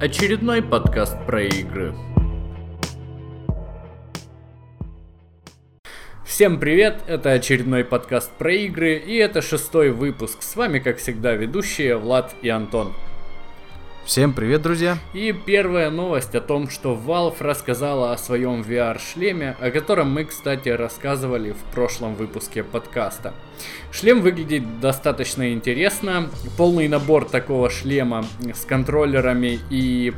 Очередной подкаст про игры. Всем привет, это очередной подкаст про игры, и это шестой выпуск. С вами, как всегда, ведущие Влад и Антон. Всем привет, друзья! И первая новость о том, что Valve рассказала о своем VR-шлеме, о котором мы, кстати, рассказывали в прошлом выпуске подкаста. Шлем выглядит достаточно интересно. Полный набор такого шлема с контроллерами и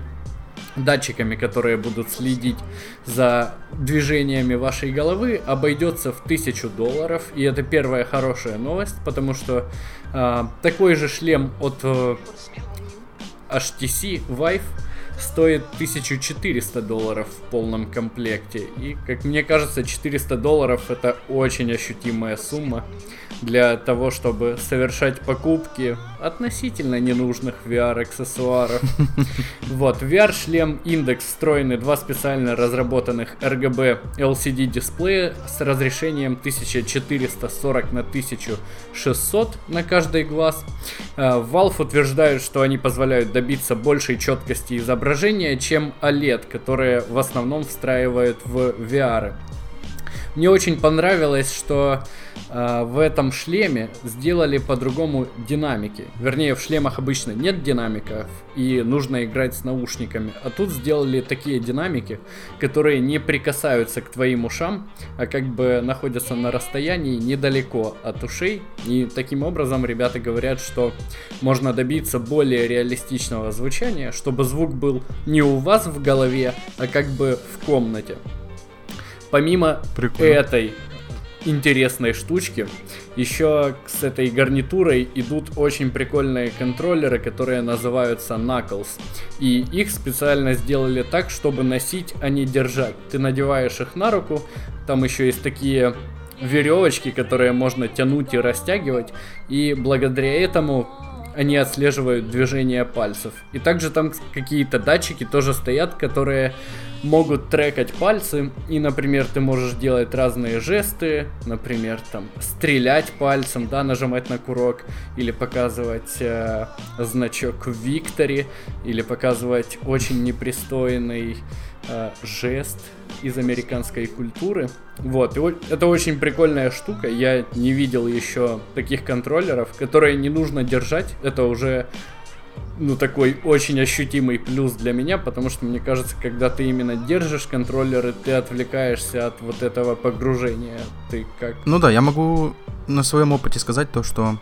датчиками, которые будут следить за движениями вашей головы, обойдется в 1000 долларов. И это первая хорошая новость, потому что э, такой же шлем от э, HTC Vive стоит 1400 долларов в полном комплекте. И, как мне кажется, 400 долларов это очень ощутимая сумма для того, чтобы совершать покупки относительно ненужных VR-аксессуаров. Вот, VR-шлем Index встроены два специально разработанных RGB LCD дисплея с разрешением 1440 на 1600 на каждый глаз. Э, Valve утверждают, что они позволяют добиться большей четкости изображения, чем OLED, которые в основном встраивают в VR. Мне очень понравилось, что э, в этом шлеме сделали по-другому динамики. Вернее, в шлемах обычно нет динамиков, и нужно играть с наушниками. А тут сделали такие динамики, которые не прикасаются к твоим ушам, а как бы находятся на расстоянии недалеко от ушей. И таким образом ребята говорят, что можно добиться более реалистичного звучания, чтобы звук был не у вас в голове, а как бы в комнате. Помимо Прикольно. этой интересной штучки, еще с этой гарнитурой идут очень прикольные контроллеры, которые называются Knuckles. И их специально сделали так, чтобы носить, а не держать. Ты надеваешь их на руку, там еще есть такие веревочки, которые можно тянуть и растягивать, и благодаря этому они отслеживают движение пальцев. И также там какие-то датчики тоже стоят, которые могут трекать пальцы, и, например, ты можешь делать разные жесты, например, там, стрелять пальцем, да, нажимать на курок, или показывать э, значок Виктори, или показывать очень непристойный э, жест из американской культуры. Вот, и это очень прикольная штука. Я не видел еще таких контроллеров, которые не нужно держать. Это уже ну, такой очень ощутимый плюс для меня, потому что, мне кажется, когда ты именно держишь контроллеры, ты отвлекаешься от вот этого погружения. Ты как... Ну да, я могу на своем опыте сказать то, что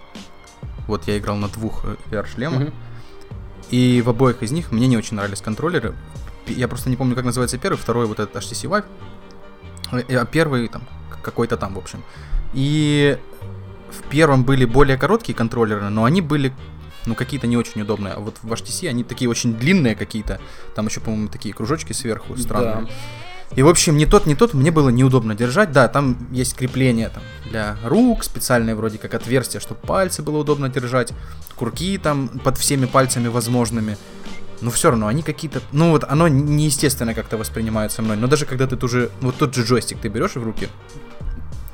вот я играл на двух VR-шлемах, угу. и в обоих из них мне не очень нравились контроллеры. Я просто не помню, как называется первый, второй вот этот HTC Vive, э, а первый там какой-то там, в общем. И в первом были более короткие контроллеры, но они были ну, какие-то не очень удобные. А вот в HTC они такие очень длинные какие-то. Там еще, по-моему, такие кружочки сверху странные. Да. И, в общем, не тот, не тот, мне было неудобно держать. Да, там есть крепление там, для рук, специальные вроде как отверстия, чтобы пальцы было удобно держать. Курки там под всеми пальцами возможными. Но все равно они какие-то... Ну вот оно неестественно как-то воспринимается мной. Но даже когда ты тоже... Вот тот же джойстик ты берешь в руки,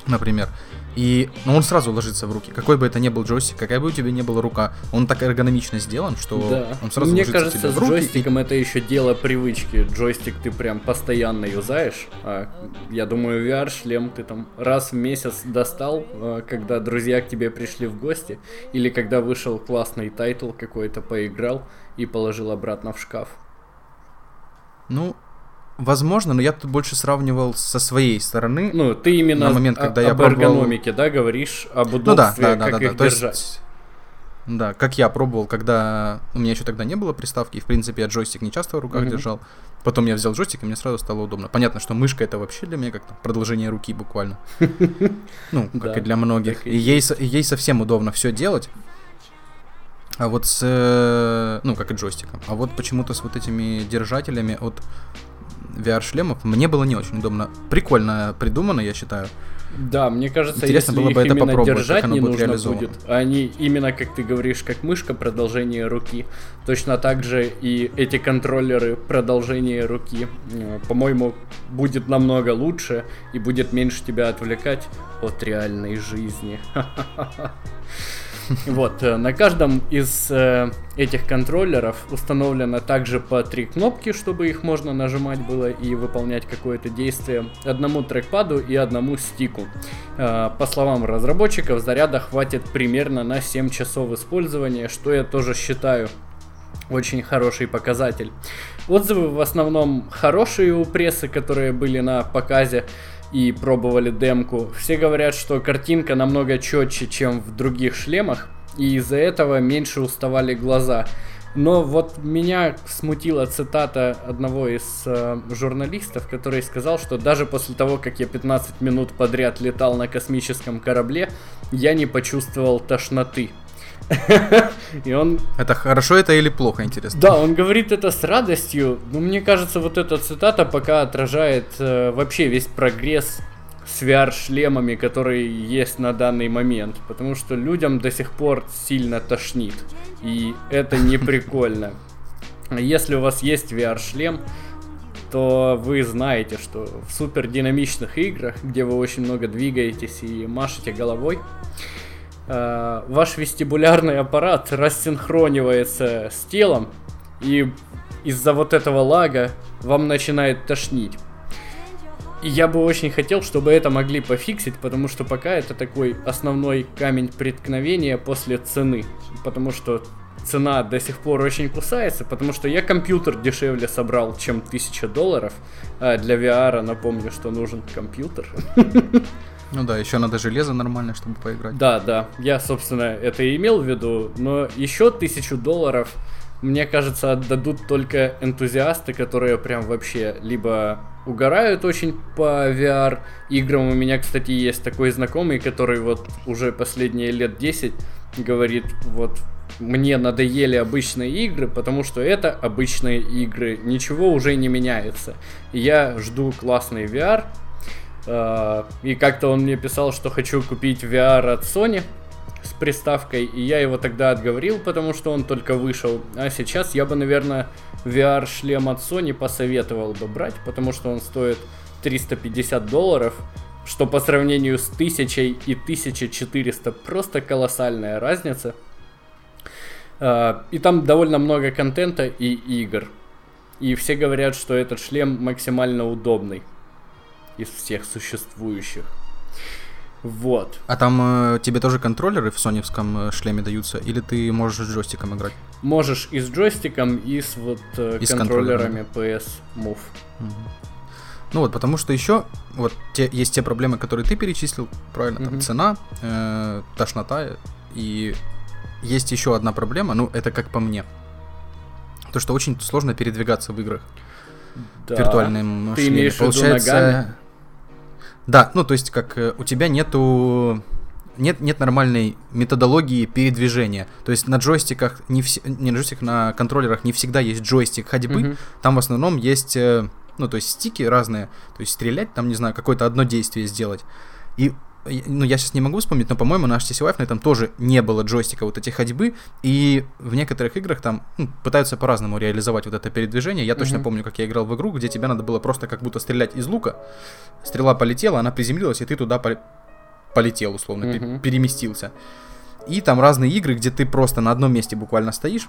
например, и ну, он сразу ложится в руки. Какой бы это ни был джойстик, какая бы у тебя ни была рука, он так эргономично сделан, что да. он сразу Мне ложится кажется, тебе в руки. с джойстиком и... это еще дело привычки. Джойстик ты прям постоянно юзаешь. А, я думаю, VR-шлем ты там раз в месяц достал, а, когда друзья к тебе пришли в гости, или когда вышел классный title какой-то, поиграл и положил обратно в шкаф. Ну, Возможно, но я тут больше сравнивал со своей стороны. Ну, ты именно на момент, когда об я эргономике, да, говоришь, об удобстве, ну, да, да, да, как да, их да. держать. есть, да, как я пробовал, когда у меня еще тогда не было приставки, и в принципе я джойстик не часто в руках mm-hmm. держал. Потом я взял джойстик, и мне сразу стало удобно. Понятно, что мышка это вообще для меня как продолжение руки буквально. Ну, как и для многих. И ей совсем удобно все делать. А вот с, э, ну, как и джойстиком. А вот почему-то с вот этими держателями от VR-шлемов мне было не очень удобно. Прикольно придумано, я считаю. Да, мне кажется, Интересно если было бы их это именно держать не нужно будет, а они именно, как ты говоришь, как мышка, продолжение руки. Точно так же и эти контроллеры продолжение руки. Э, по-моему, будет намного лучше и будет меньше тебя отвлекать от реальной жизни. Вот, э, на каждом из э, этих контроллеров установлено также по три кнопки, чтобы их можно нажимать было и выполнять какое-то действие. Одному трекпаду и одному стику. Э, по словам разработчиков, заряда хватит примерно на 7 часов использования, что я тоже считаю очень хороший показатель. Отзывы в основном хорошие у прессы, которые были на показе и пробовали демку. Все говорят, что картинка намного четче, чем в других шлемах, и из-за этого меньше уставали глаза. Но вот меня смутила цитата одного из э, журналистов, который сказал, что даже после того, как я 15 минут подряд летал на космическом корабле, я не почувствовал тошноты. И он... Это хорошо это или плохо, интересно? Да, он говорит это с радостью, но мне кажется, вот эта цитата пока отражает э, вообще весь прогресс с VR-шлемами, которые есть на данный момент. Потому что людям до сих пор сильно тошнит. И это не прикольно. Если у вас есть VR-шлем, то вы знаете, что в супер динамичных играх, где вы очень много двигаетесь и машете головой, э, ваш вестибулярный аппарат рассинхронивается с телом, и из-за вот этого лага вам начинает тошнить. И я бы очень хотел, чтобы это могли пофиксить, потому что пока это такой основной камень преткновения после цены. Потому что цена до сих пор очень кусается, потому что я компьютер дешевле собрал, чем 1000 долларов. А для VR напомню, что нужен компьютер. Ну да, еще надо железо нормальное, чтобы поиграть. Да, да, я, собственно, это и имел в виду, но еще тысячу долларов, мне кажется, отдадут только энтузиасты, которые прям вообще либо угорают очень по VR играм. У меня, кстати, есть такой знакомый, который вот уже последние лет 10 говорит, вот мне надоели обычные игры, потому что это обычные игры, ничего уже не меняется. Я жду классный VR, и как-то он мне писал, что хочу купить VR от Sony с приставкой, и я его тогда отговорил, потому что он только вышел. А сейчас я бы, наверное, VR-шлем от Sony посоветовал бы брать, потому что он стоит 350 долларов, что по сравнению с 1000 и 1400 просто колоссальная разница. А, и там довольно много контента и игр. И все говорят, что этот шлем максимально удобный из всех существующих. Вот. А там э, тебе тоже контроллеры в соневском э, шлеме даются, или ты можешь с джойстиком играть? Можешь и с джойстиком, и с вот э, и контроллерами PS Move. Угу. Ну вот, потому что еще вот те, есть те проблемы, которые ты перечислил, правильно, там угу. цена, э, тошнота, и есть еще одна проблема, ну это как по мне, то что очень сложно передвигаться в играх. Да. Виртуальным Ты шлеме. имеешь Получается, в виду ногами? Да, ну то есть как э, у тебя нету нет, нет нормальной методологии передвижения. То есть на джойстиках, не, вс... не на джойстиках, на контроллерах не всегда есть джойстик ходьбы. Mm-hmm. Там в основном есть, э, ну, то есть стики разные. То есть стрелять, там, не знаю, какое-то одно действие сделать. И ну, я сейчас не могу вспомнить, но, по-моему, на HTC Vive на этом тоже не было джойстика вот этих ходьбы, и в некоторых играх там ну, пытаются по-разному реализовать вот это передвижение. Я точно mm-hmm. помню, как я играл в игру, где тебе надо было просто как будто стрелять из лука. Стрела полетела, она приземлилась, и ты туда пол- полетел, условно, mm-hmm. переместился. И там разные игры, где ты просто на одном месте буквально стоишь,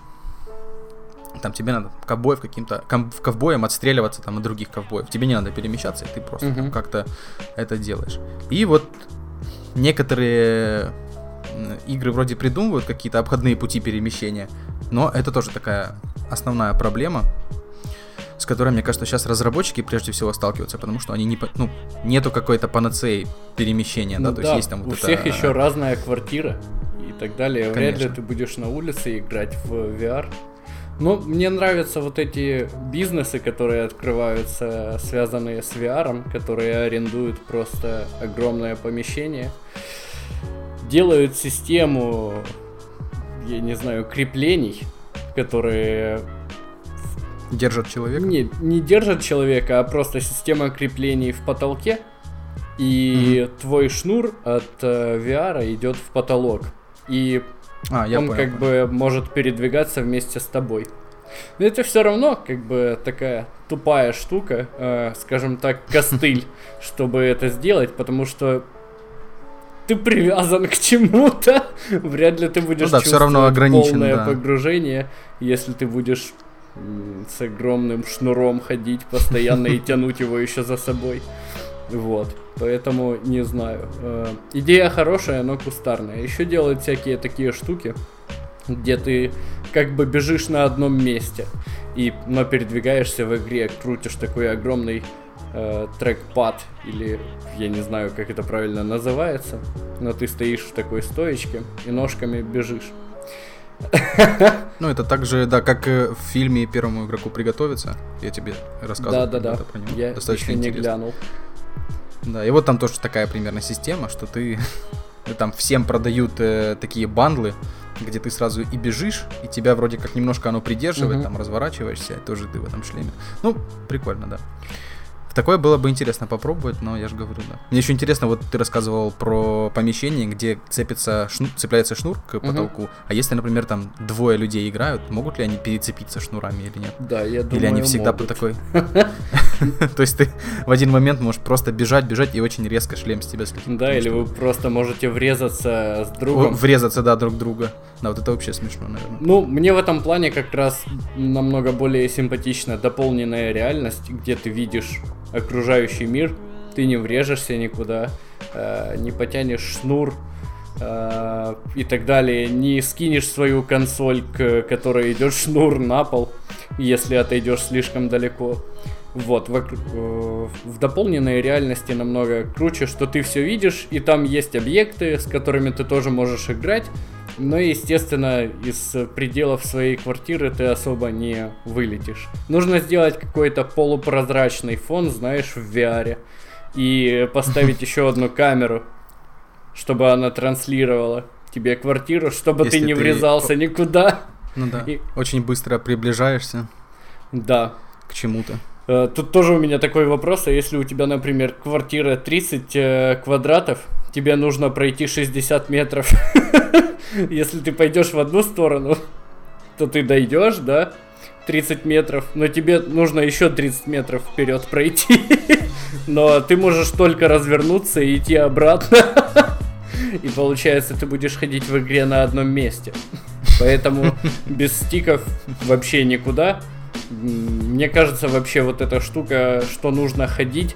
там тебе надо ковбоев каким-то ковбоем отстреливаться там от других ковбоев. Тебе не надо перемещаться, и ты просто uh-huh. как-то это делаешь. И вот некоторые игры вроде придумывают какие-то обходные пути перемещения, но это тоже такая основная проблема, с которой, мне кажется, сейчас разработчики прежде всего сталкиваются, потому что они не, ну, нету какой-то панацеи перемещения, ну, да, то да, есть есть там вот у это... всех еще разная квартира и так далее. Конечно. Вряд ли ты будешь на улице играть в VR. Ну, мне нравятся вот эти бизнесы, которые открываются, связанные с VR, которые арендуют просто огромное помещение, делают систему, я не знаю, креплений, которые Держат человека? Не, не держат человека, а просто система креплений в потолке. И mm твой шнур от э, VR идет в потолок. И а, я он понял, как понял. бы может передвигаться вместе с тобой. Но это все равно как бы такая тупая штука, э, скажем так, костыль, чтобы это сделать, потому что ты привязан к чему-то, вряд ли ты будешь ну, да, все равно ограничен, полное да. погружение, если ты будешь с огромным шнуром ходить постоянно и тянуть его еще за собой. Вот, поэтому не знаю. Э, идея хорошая, но кустарная. Еще делают всякие такие штуки, где ты как бы бежишь на одном месте, и, но передвигаешься в игре, крутишь такой огромный э, трекпад, или я не знаю, как это правильно называется, но ты стоишь в такой стоечке и ножками бежишь. Ну, это также, да, как в фильме первому игроку приготовиться. Я тебе рассказывал. Да, да, да. Я Достаточно еще не интересно. глянул. Да, и вот там тоже такая примерно система, что ты там всем продают э, такие бандлы, где ты сразу и бежишь, и тебя вроде как немножко оно придерживает, угу. там разворачиваешься, и тоже ты в этом шлеме. Ну, прикольно, да. Такое было бы интересно попробовать, но я же говорю, да. Мне еще интересно, вот ты рассказывал про помещение, где цепится шну... цепляется шнур к потолку. Угу. А если, например, там двое людей играют, могут ли они перецепиться шнурами или нет? Да, я думаю, Или они всегда по такой... То есть ты в один момент можешь просто бежать, бежать и очень резко шлем с тебя слетит. Да, или вы просто можете врезаться с другом. Врезаться, да, друг друга. Да, вот это вообще смешно, наверное. Ну, мне в этом плане как раз намного более симпатична дополненная реальность, где ты видишь окружающий мир, ты не врежешься никуда, э, не потянешь шнур э, и так далее, не скинешь свою консоль, к которой идет шнур на пол, если отойдешь слишком далеко. Вот, в, э, в дополненной реальности намного круче, что ты все видишь, и там есть объекты, с которыми ты тоже можешь играть, но, естественно, из пределов своей квартиры ты особо не вылетишь. Нужно сделать какой-то полупрозрачный фон, знаешь, в VR. И поставить еще одну камеру, чтобы она транслировала тебе квартиру, чтобы Если ты не ты... врезался никуда. Ну да. И... Очень быстро приближаешься. Да. К чему-то. Э, тут тоже у меня такой вопрос, а если у тебя, например, квартира 30 э, квадратов, тебе нужно пройти 60 метров. Если ты пойдешь в одну сторону, то ты дойдешь, да, 30 метров, но тебе нужно еще 30 метров вперед пройти. Но ты можешь только развернуться и идти обратно. И получается, ты будешь ходить в игре на одном месте. Поэтому без стиков вообще никуда. Мне кажется, вообще вот эта штука, что нужно ходить,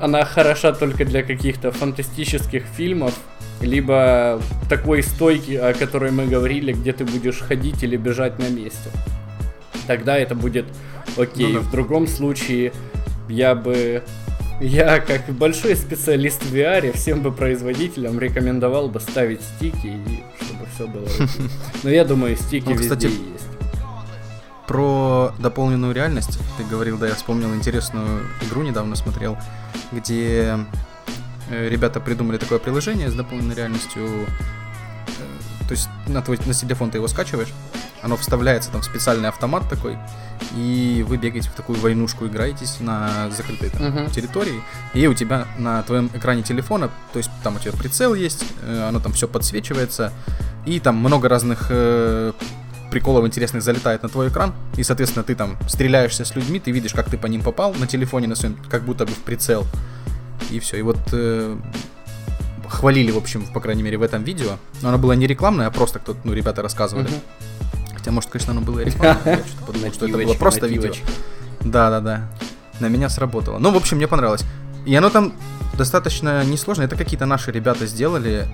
она хороша только для каких-то фантастических фильмов, либо такой стойки, о которой мы говорили, где ты будешь ходить или бежать на месте. Тогда это будет окей. Ну, да. В другом случае я бы я, как большой специалист в VR, всем бы производителям рекомендовал бы ставить стики, и чтобы все было. Но я думаю, стики ну, везде есть. Про дополненную реальность ты говорил, да, я вспомнил интересную игру недавно смотрел, где э, ребята придумали такое приложение с дополненной реальностью. Э, то есть на твой на телефон ты его скачиваешь, оно вставляется там в специальный автомат такой, и вы бегаете в такую войнушку, играетесь на закрытой там, uh-huh. территории, и у тебя на твоем экране телефона, то есть там у тебя прицел есть, э, оно там все подсвечивается, и там много разных приколов интересных залетает на твой экран, и, соответственно, ты там стреляешься с людьми, ты видишь, как ты по ним попал на телефоне на своем, как будто бы в прицел. И все. И вот э, хвалили, в общем, по крайней мере, в этом видео. Но оно было не рекламное, а просто кто-то, ну, ребята рассказывали. Uh-huh. Хотя, может, конечно, оно было рекламное. Я что-то подумал, что это было просто видео. Да-да-да. На меня сработало. Ну, в общем, мне понравилось. И оно там достаточно несложно. Это какие-то наши ребята сделали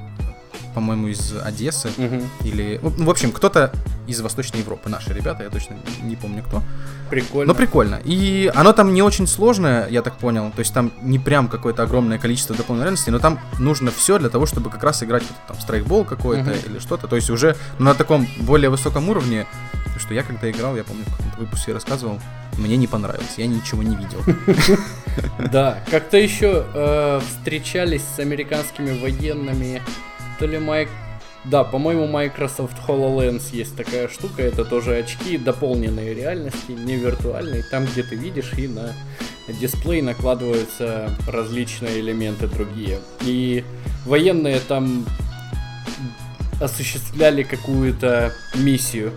по-моему, из Одессы. Угу. Или. Ну, в общем, кто-то из Восточной Европы. Наши ребята, я точно не помню кто. Прикольно. Но прикольно. И оно там не очень сложное, я так понял. То есть там не прям какое-то огромное количество дополненной реальности, но там нужно все для того, чтобы как раз играть вот, там страйкбол какой-то угу. или что-то. То есть уже на таком более высоком уровне, что я когда играл, я помню, в каком-то выпуске рассказывал, мне не понравилось, я ничего не видел. Да, как-то еще э, встречались с американскими военными то ли Майк... Да, по-моему, Microsoft HoloLens есть такая штука, это тоже очки дополненной реальности, не виртуальной, там, где ты видишь, и на дисплей накладываются различные элементы другие. И военные там осуществляли какую-то миссию.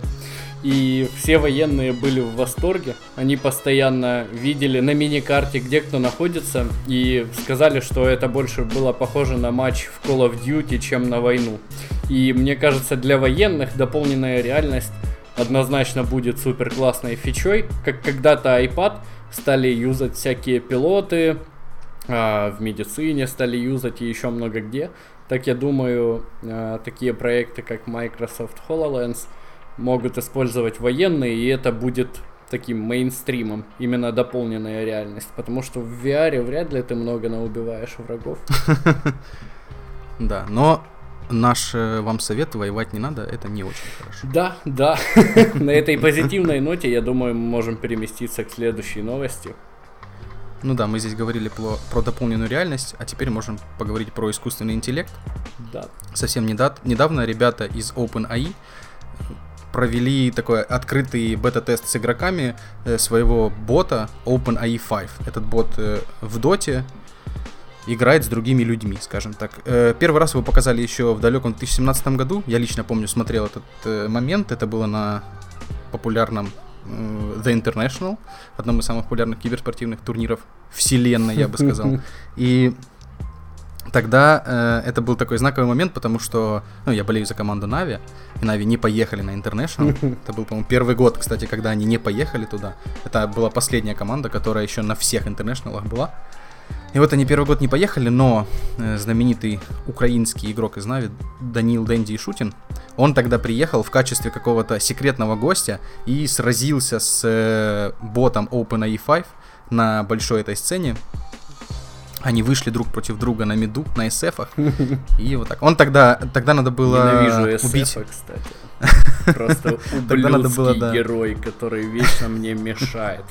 И все военные были в восторге. Они постоянно видели на мини-карте, где кто находится, и сказали, что это больше было похоже на матч в Call of Duty, чем на войну. И мне кажется, для военных дополненная реальность однозначно будет супер классной фичой, как когда-то iPad стали юзать всякие пилоты, а, в медицине стали юзать и еще много где. Так я думаю, а, такие проекты, как Microsoft HoloLens, могут использовать военные, и это будет таким мейнстримом, именно дополненная реальность. Потому что в VR вряд ли ты много наубиваешь врагов. Да, но наш э, вам совет воевать не надо, это не очень хорошо. Да, да. На этой позитивной ноте, я думаю, мы можем переместиться к следующей новости. Ну да, мы здесь говорили про, про дополненную реальность, а теперь можем поговорить про искусственный интеллект. Да. Совсем недав- недавно ребята из OpenAI провели такой открытый бета-тест с игроками э, своего бота OpenAI 5. Этот бот э, в доте играет с другими людьми, скажем так. Э, первый раз его показали еще в далеком 2017 году. Я лично помню, смотрел этот момент. Это было на популярном The International, одном из самых популярных киберспортивных турниров вселенной, я бы сказал. И тогда э, это был такой знаковый момент, потому что, ну, я болею за команду Нави, и Нави не поехали на International. Это был, по-моему, первый год, кстати, когда они не поехали туда. Это была последняя команда, которая еще на всех интернешналах была. И вот они первый год не поехали, но э, знаменитый украинский игрок из Нави Данил Дэнди Шутин, он тогда приехал в качестве какого-то секретного гостя и сразился с э, ботом OpenAI 5 на большой этой сцене. Они вышли друг против друга на меду, на SF. И вот так. Он тогда, тогда надо было Ненавижу убить... SF, кстати. Просто ублюдский герой, который вечно мне мешает.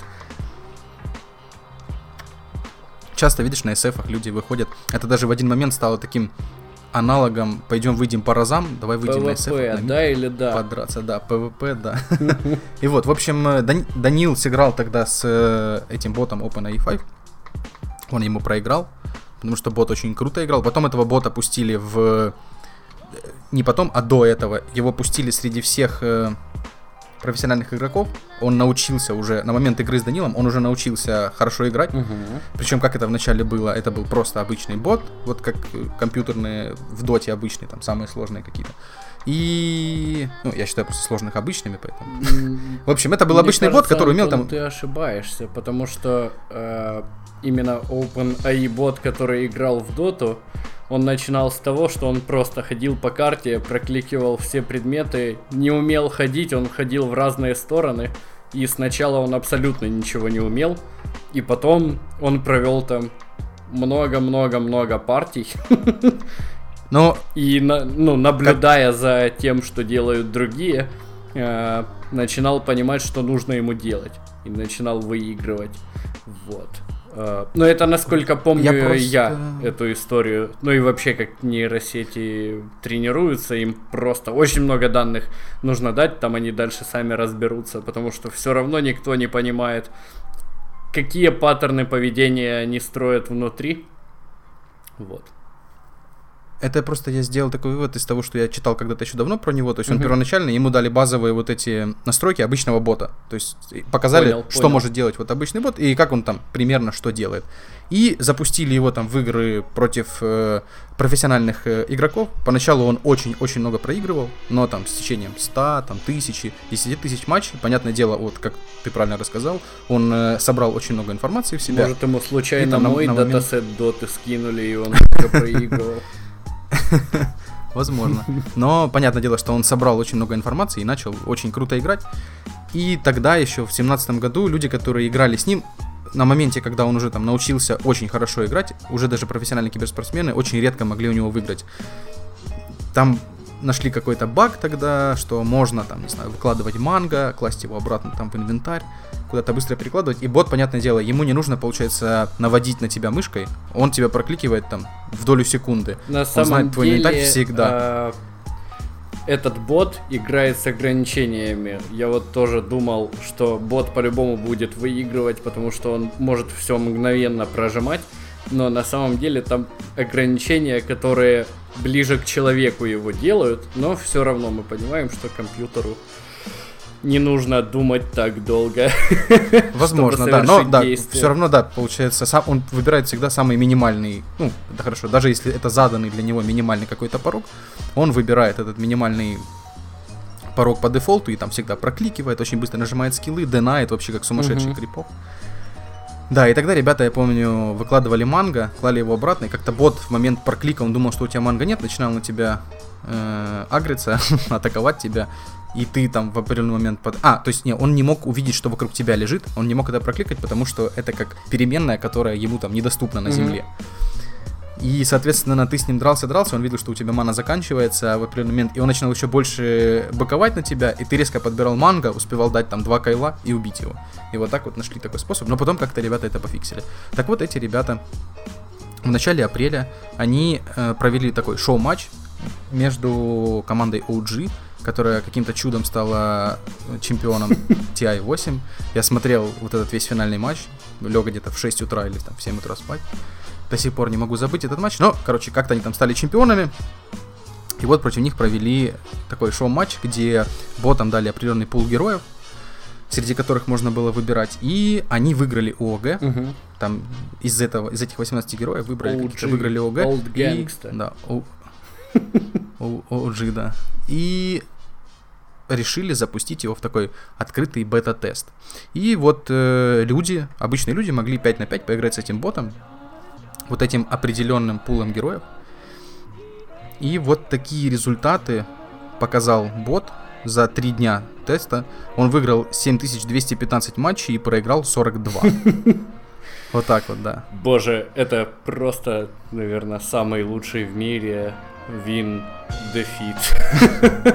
Часто видишь на SF люди выходят. Это даже в один момент стало таким аналогом пойдем выйдем по разам, давай выйдем PvP, на SF. на да или да? Подраться, да, PvP, да. И вот, в общем, э, Дан- Данил сыграл тогда с э, этим ботом OpenAI 5 он ему проиграл, потому что бот очень круто играл. Потом этого бота пустили в... Не потом, а до этого. Его пустили среди всех э, профессиональных игроков. Он научился уже, на момент игры с Данилом, он уже научился хорошо играть. Угу. Причем, как это вначале было, это был просто обычный бот, вот как компьютерные в доте обычные, там самые сложные какие-то. И, ну, я считаю просто сложных обычными, поэтому. В общем, это был обычный бот, который имел Антон, там... Ты ошибаешься, потому что э, именно OpenAI бот, который играл в доту, он начинал с того, что он просто ходил по карте, прокликивал все предметы, не умел ходить, он ходил в разные стороны. И сначала он абсолютно ничего не умел, и потом он провел там много-много-много партий. Но И на- ну, наблюдая за тем, что делают другие, э, начинал понимать, что нужно ему делать. И начинал выигрывать. Вот. Э, Но это, насколько помню Я я, просто- эту историю. Ну и вообще, как нейросети тренируются, им просто очень много данных нужно дать, там они дальше сами разберутся, потому что все равно никто не понимает, какие паттерны поведения они строят внутри. Вот. Это просто я сделал такой вывод из того, что я читал когда-то еще давно про него. То есть он Мгм. первоначально ему дали базовые вот эти настройки обычного бота. То есть показали, Понял, что понял. может делать вот обычный бот и как он там примерно что делает. И запустили его там в игры против э, профессиональных э, игроков. Поначалу он очень-очень много проигрывал, но там с течением 100, там тысячи, 10 тысяч матчей, понятное дело, вот как ты правильно рассказал, он э, собрал очень много информации в себя. Может, ему случайно И там на- мой на момент- датасет доты скинули, и он проигрывал. Возможно. Но понятное дело, что он собрал очень много информации и начал очень круто играть. И тогда еще в семнадцатом году люди, которые играли с ним, на моменте, когда он уже там научился очень хорошо играть, уже даже профессиональные киберспортсмены очень редко могли у него выиграть. Там нашли какой-то баг тогда, что можно там, не знаю, выкладывать манго, класть его обратно там в инвентарь, куда-то быстро перекладывать. И бот, понятное дело, ему не нужно, получается, наводить на тебя мышкой, он тебя прокликивает там в долю секунды. На Он самом знает твой деле, инвентарь всегда. а, этот бот играет с ограничениями. Я вот тоже думал, что бот по-любому будет выигрывать, потому что он может все мгновенно прожимать. Но на самом деле там ограничения, которые ближе к человеку его делают, но все равно мы понимаем, что компьютеру не нужно думать так долго. Возможно, да, но да, все равно, да, получается, сам, он выбирает всегда самый минимальный, ну, да хорошо, даже если это заданный для него минимальный какой-то порог, он выбирает этот минимальный порог по дефолту и там всегда прокликивает, очень быстро нажимает скиллы, денает вообще как сумасшедший угу. крипов. Да, и тогда ребята, я помню, выкладывали манго, клали его обратно, и как-то бот в момент проклика, он думал, что у тебя манго нет, начинал на тебя э, агриться, атаковать тебя, и ты там в определенный момент... Под... А, то есть, не, он не мог увидеть, что вокруг тебя лежит, он не мог это прокликать, потому что это как переменная, которая ему там недоступна на земле. И, соответственно, ты с ним дрался-дрался, он видел, что у тебя мана заканчивается в определенный момент, и он начинал еще больше боковать на тебя, и ты резко подбирал манго, успевал дать там два кайла и убить его. И вот так вот нашли такой способ, но потом как-то ребята это пофиксили. Так вот, эти ребята в начале апреля, они э, провели такой шоу-матч между командой OG, которая каким-то чудом стала чемпионом TI-8. Я смотрел вот этот весь финальный матч, лег где-то в 6 утра или там в 7 утра спать. До сих пор не могу забыть этот матч, но, короче, как-то они там стали чемпионами. И вот против них провели такой шоу-матч, где ботам дали определенный пул героев, среди которых можно было выбирать. И они выиграли ООГ. Угу. Там из этого, из этих 18 героев выбрали, выиграли ООГ. Old и, да, о, OG, да. И решили запустить его в такой открытый бета-тест. И вот э, люди, обычные люди могли 5 на 5 поиграть с этим ботом, вот этим определенным пулом героев. И вот такие результаты показал бот за 3 дня теста. Он выиграл 7215 матчей и проиграл 42. Вот так вот, да. Боже, это просто, наверное, самый лучший в мире вин defeat.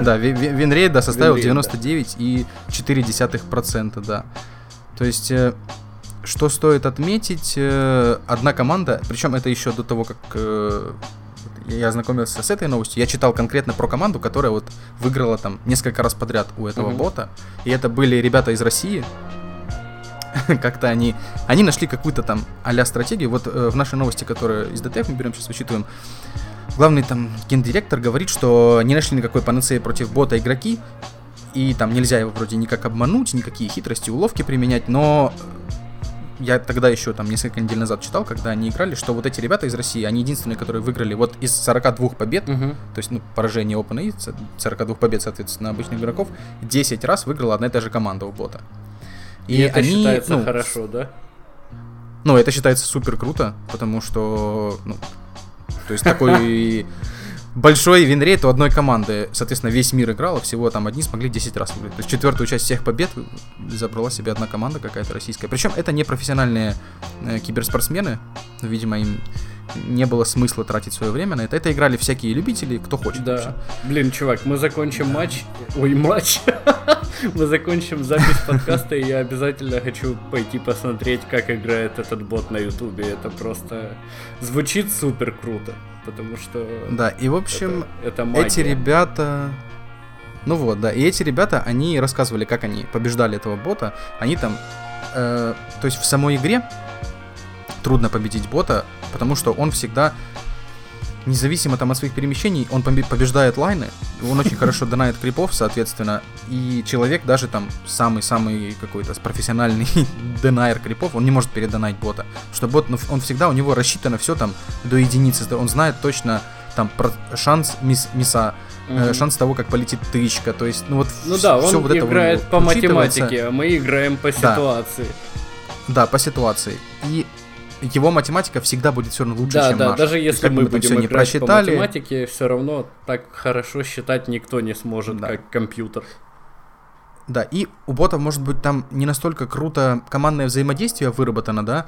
Да, winrate, да, составил 99,4%, да. То есть, э, что стоит отметить, э, одна команда, причем это еще до того, как э, я ознакомился с этой новостью, я читал конкретно про команду, которая вот выиграла там несколько раз подряд у этого mm-hmm. бота, и это были ребята из России, как-то они, они нашли какую-то там а стратегию, вот в нашей новости, которую из DTF мы берем сейчас вычитываем, главный там гендиректор говорит, что не нашли никакой панацеи против бота игроки, и там нельзя его вроде никак обмануть, никакие хитрости, уловки применять, но я тогда еще там несколько недель назад читал, когда они играли, что вот эти ребята из России, они единственные, которые выиграли вот из 42 побед, uh-huh. то есть, ну, поражение OpenAI, 42 побед, соответственно, обычных игроков, 10 раз выиграла одна и та же команда у бота. И, и это они, считается ну, хорошо, да? Ну, это считается супер круто, потому что, ну, то есть такой большой винрейт у одной команды. Соответственно, весь мир играл, а всего там одни смогли 10 раз выиграть. То есть четвертую часть всех побед забрала себе одна команда какая-то российская. Причем это не профессиональные э, киберспортсмены. Видимо, им не было смысла тратить свое время на это. Это играли всякие любители, кто хочет. Да. Вообще. Блин, чувак, мы закончим матч. Ой, матч. мы закончим запись подкаста, и я обязательно хочу пойти посмотреть, как играет этот бот на Ютубе. Это просто звучит супер круто, потому что... Да, и в общем, это, это эти ребята... Ну вот, да, и эти ребята, они рассказывали, как они побеждали этого бота. Они там, э, то есть в самой игре трудно победить бота, потому что он всегда независимо там от своих перемещений, он побеждает лайны, он очень хорошо донает крипов, соответственно, и человек даже там самый-самый какой-то профессиональный денайер крипов, он не может передонать бота, что бот, ну, он всегда, у него рассчитано все там до единицы, он знает точно там про шанс мис, миса, mm-hmm. шанс того, как полетит тычка, то есть, ну вот Ну да, он вот играет по математике, а мы играем по ситуации. Да. да, по ситуации. И его математика всегда будет все равно лучше, да, чем да, наша. даже если мы будем все не просчитали, по математике, все равно так хорошо считать никто не сможет, да. как компьютер. Да, и у ботов может быть там не настолько круто командное взаимодействие выработано, да,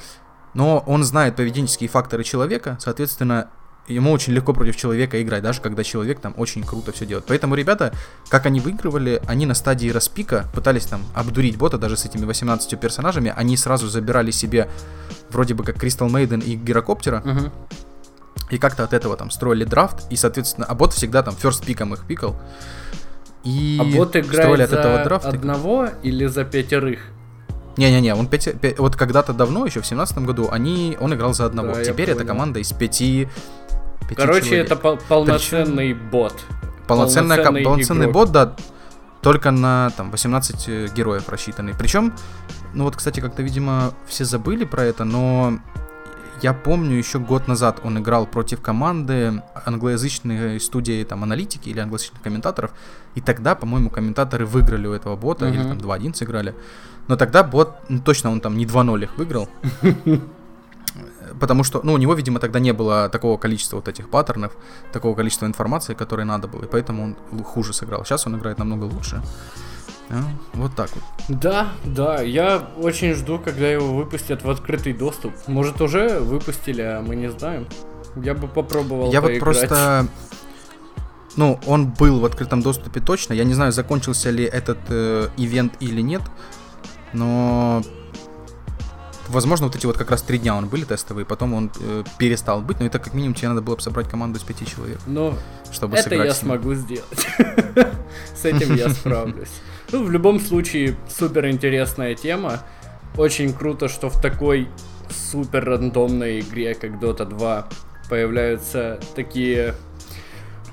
но он знает поведенческие факторы человека, соответственно, ему очень легко против человека играть, даже когда человек там очень круто все делает. Поэтому ребята, как они выигрывали, они на стадии распика пытались там обдурить бота даже с этими 18 персонажами, они сразу забирали себе вроде бы как Crystal Maiden и Гирокоптера, угу. и как-то от этого там строили драфт, и, соответственно, а бот всегда там first пиком их пикал. И а бот играет от этого драфта. одного или за пятерых? Не-не-не, он 5, 5, вот когда-то давно, еще в семнадцатом году, они, он играл за одного. Да, Теперь это команда из пяти Короче, человек. это пол- полноценный Причем... бот. Полноценная, полноценный, полноценный бот, да. только на там 18 э, героев рассчитанный. Причем, ну вот, кстати, как-то, видимо, все забыли про это, но я помню, еще год назад он играл против команды англоязычной студии там аналитики или англоязычных комментаторов, и тогда, по-моему, комментаторы выиграли у этого бота, uh-huh. или там 2-1 сыграли. Но тогда бот, ну, точно он там не 2-0 их выиграл. Потому что, ну, у него, видимо, тогда не было такого количества вот этих паттернов, такого количества информации, которое надо было, и поэтому он хуже сыграл. Сейчас он играет намного лучше. А, вот так вот. Да, да, я очень жду, когда его выпустят в открытый доступ. Может, уже выпустили, а мы не знаем. Я бы попробовал Я поиграть. вот просто... Ну, он был в открытом доступе точно. Я не знаю, закончился ли этот э, ивент или нет. Но возможно, вот эти вот как раз три дня он были тестовые, потом он э, перестал быть, но это как минимум тебе надо было бы собрать команду из пяти человек. Но чтобы это я смогу сделать. С этим я справлюсь. Ну, в любом случае, супер интересная тема. Очень круто, что в такой супер рандомной игре, как Dota 2, появляются такие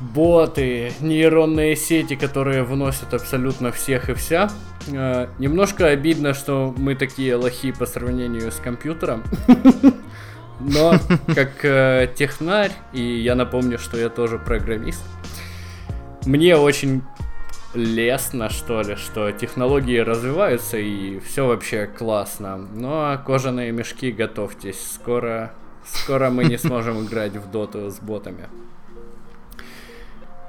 боты, нейронные сети, которые вносят абсолютно всех и вся. Э, немножко обидно, что мы такие лохи по сравнению с компьютером. Но как э, технарь, и я напомню, что я тоже программист, мне очень лестно, что ли, что технологии развиваются и все вообще классно. Но кожаные мешки готовьтесь, скоро, скоро мы не сможем играть в доту с ботами.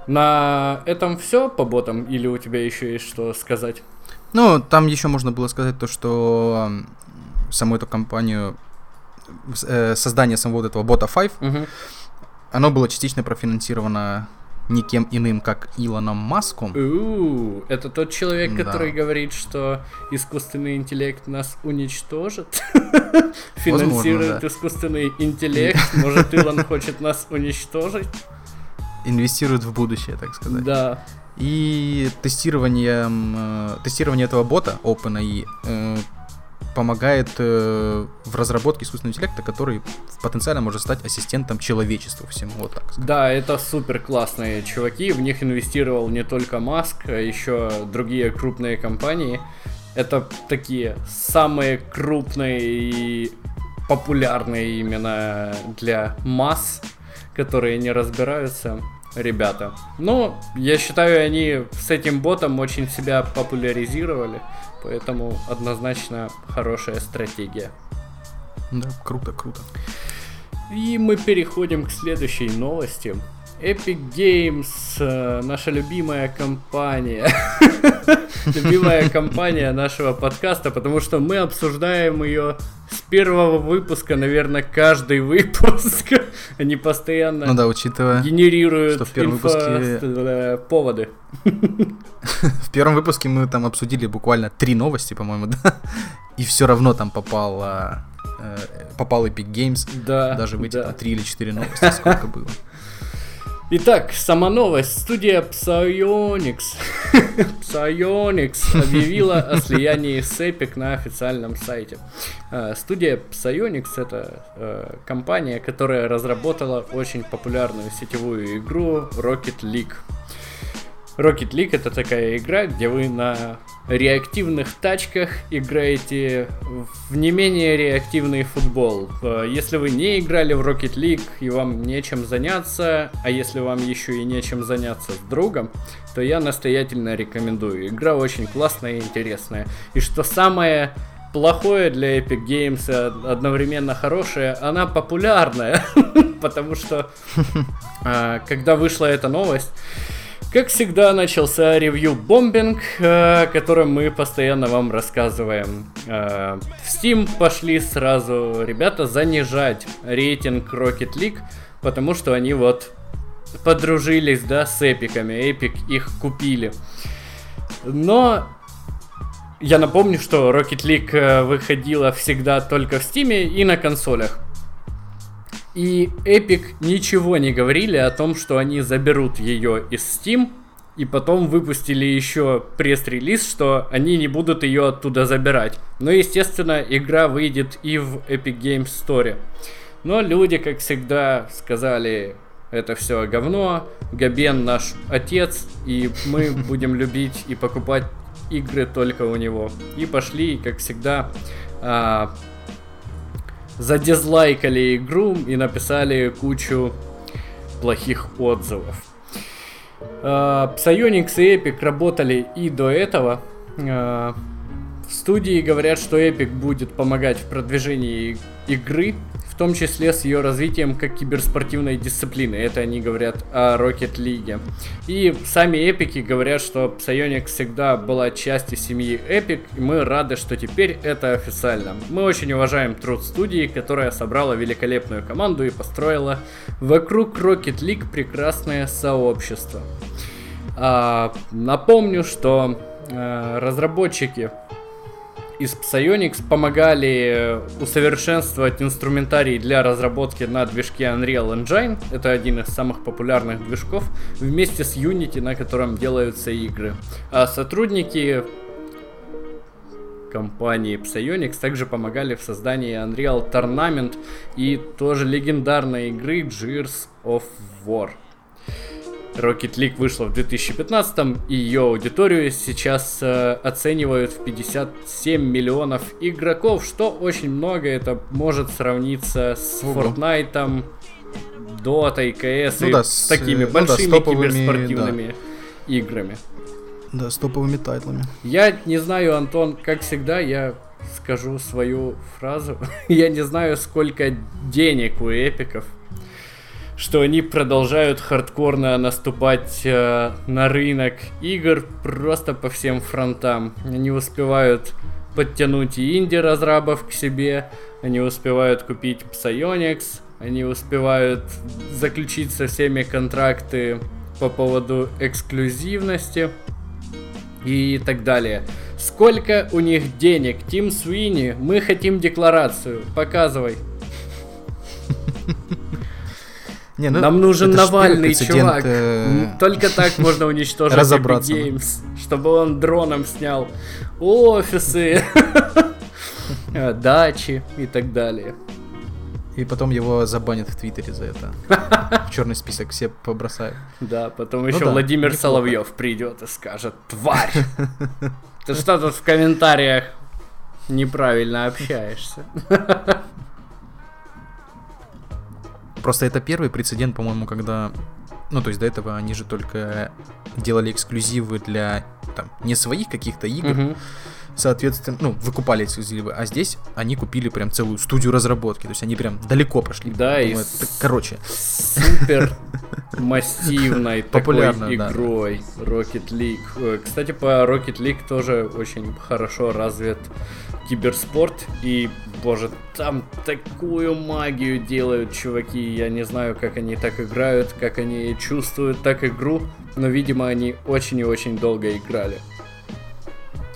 На этом все по ботам или у тебя еще есть что сказать? Ну, там еще можно было сказать то, что саму эту компанию, э, создание самого вот этого бота 5, угу. оно было частично профинансировано никем иным, как Илоном Маском. У-у-у, это тот человек, да. который говорит, что искусственный интеллект нас уничтожит? Финансирует искусственный интеллект? Может, Илон хочет нас уничтожить? Инвестирует в будущее, так сказать. Да. И тестирование, э, тестирование этого бота OpenAI э, помогает э, в разработке искусственного интеллекта, который потенциально может стать ассистентом человечеству всему, вот так сказать. Да, это супер классные чуваки, в них инвестировал не только Маск, а еще другие крупные компании. Это такие самые крупные и популярные именно для масс, которые не разбираются ребята. Но я считаю, они с этим ботом очень себя популяризировали. Поэтому однозначно хорошая стратегия. Да, круто, круто. И мы переходим к следующей новости. Epic Games, э, наша любимая компания. любимая компания нашего подкаста, потому что мы обсуждаем ее с первого выпуска, наверное, каждый выпуск. Они постоянно ну да, учитывая, генерируют что в первом выпуске... Э, поводы. в первом выпуске мы там обсудили буквально три новости, по-моему, да? И все равно там попал, э, попал Epic Games. Да. Даже в эти да. три или четыре новости, сколько было. Итак, сама новость. Студия Psyonix, Psyonix объявила о слиянии с Epic на официальном сайте. А, студия Psyonix это э, компания, которая разработала очень популярную сетевую игру Rocket League. Rocket League это такая игра, где вы на реактивных тачках играете в не менее реактивный футбол. Э, если вы не играли в Rocket League и вам нечем заняться, а если вам еще и нечем заняться с другом, то я настоятельно рекомендую. Игра очень классная и интересная. И что самое плохое для Epic Games, одновременно хорошее, она популярная, потому что а, когда вышла эта новость, как всегда, начался ревью бомбинг, о котором мы постоянно вам рассказываем. Э, в Steam пошли сразу ребята занижать рейтинг Rocket League, потому что они вот подружились, да, с эпиками. Эпик их купили. Но я напомню, что Rocket League э, выходила всегда только в Steam и на консолях. И Epic ничего не говорили о том, что они заберут ее из Steam, и потом выпустили еще пресс-релиз, что они не будут ее оттуда забирать. Но, естественно, игра выйдет и в Epic Games Store. Но люди, как всегда, сказали, это все говно, Габен наш отец, и мы будем любить и покупать игры только у него. И пошли, как всегда, а, задизлайкали игру и написали кучу плохих отзывов. А, Psyonix и Epic работали и до этого. Студии говорят, что Epic будет помогать в продвижении игры, в том числе с ее развитием как киберспортивной дисциплины. Это они говорят о Rocket League. И сами Эпики говорят, что Psyonix всегда была частью семьи Epic, и мы рады, что теперь это официально. Мы очень уважаем труд студии, которая собрала великолепную команду и построила вокруг Rocket League прекрасное сообщество. А, напомню, что а, разработчики из Psyonix помогали усовершенствовать инструментарий для разработки на движке Unreal Engine. Это один из самых популярных движков, вместе с Unity, на котором делаются игры. А сотрудники компании Psyonix также помогали в создании Unreal Tournament и тоже легендарной игры Gears of War. Rocket League вышла в 2015 и ее аудиторию сейчас э, оценивают в 57 миллионов игроков, что очень много, это может сравниться с Ого. Fortnite, Dota и CS ну, и да, с такими ну, большими да, киберспортивными да. играми. Да, с топовыми тайтлами. Я не знаю, Антон, как всегда, я скажу свою фразу. я не знаю, сколько денег у эпиков что они продолжают хардкорно наступать э, на рынок игр просто по всем фронтам. Они успевают подтянуть и инди-разрабов к себе, они успевают купить Psyonix, они успевают заключить со всеми контракты по поводу эксклюзивности и так далее. Сколько у них денег? Тим Суини, мы хотим декларацию. Показывай. Не, ну, Нам нужен Навальный, чувак. Э... Только так можно уничтожить Разобраться. Epic Games, чтобы он дроном снял офисы, э, дачи и так далее. И потом его забанят в Твиттере за это. В черный список все побросают. Да, потом еще ну да, Владимир. Соловьев придет и скажет: Тварь! Ты что тут в комментариях неправильно общаешься? Просто это первый прецедент, по-моему, когда... Ну, то есть до этого они же только делали эксклюзивы для там, не своих каких-то игр, uh-huh. соответственно, ну, выкупали эксклюзивы, а здесь они купили прям целую студию разработки, то есть они прям далеко пошли. Да, и это, короче. Супер массивной такой игрой Rocket League. Э, кстати, по Rocket League тоже очень хорошо развит киберспорт, и, боже, там такую магию делают чуваки, я не знаю, как они так играют, как они чувствуют так игру, но, видимо, они очень и очень долго играли.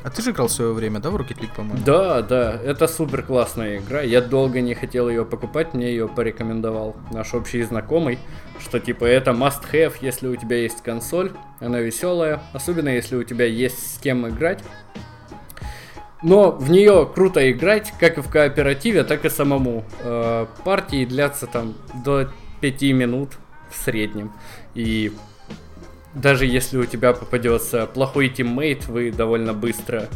А ты же играл в свое время, да, в Rocket League, по-моему? Да, да, это супер классная игра. Я долго не хотел ее покупать, мне ее порекомендовал наш общий знакомый, что типа это must have, если у тебя есть консоль, она веселая, особенно если у тебя есть с кем играть. Но в нее круто играть, как и в кооперативе, так и самому. Э, партии длятся там до 5 минут в среднем. И даже если у тебя попадется плохой тиммейт, вы довольно быстро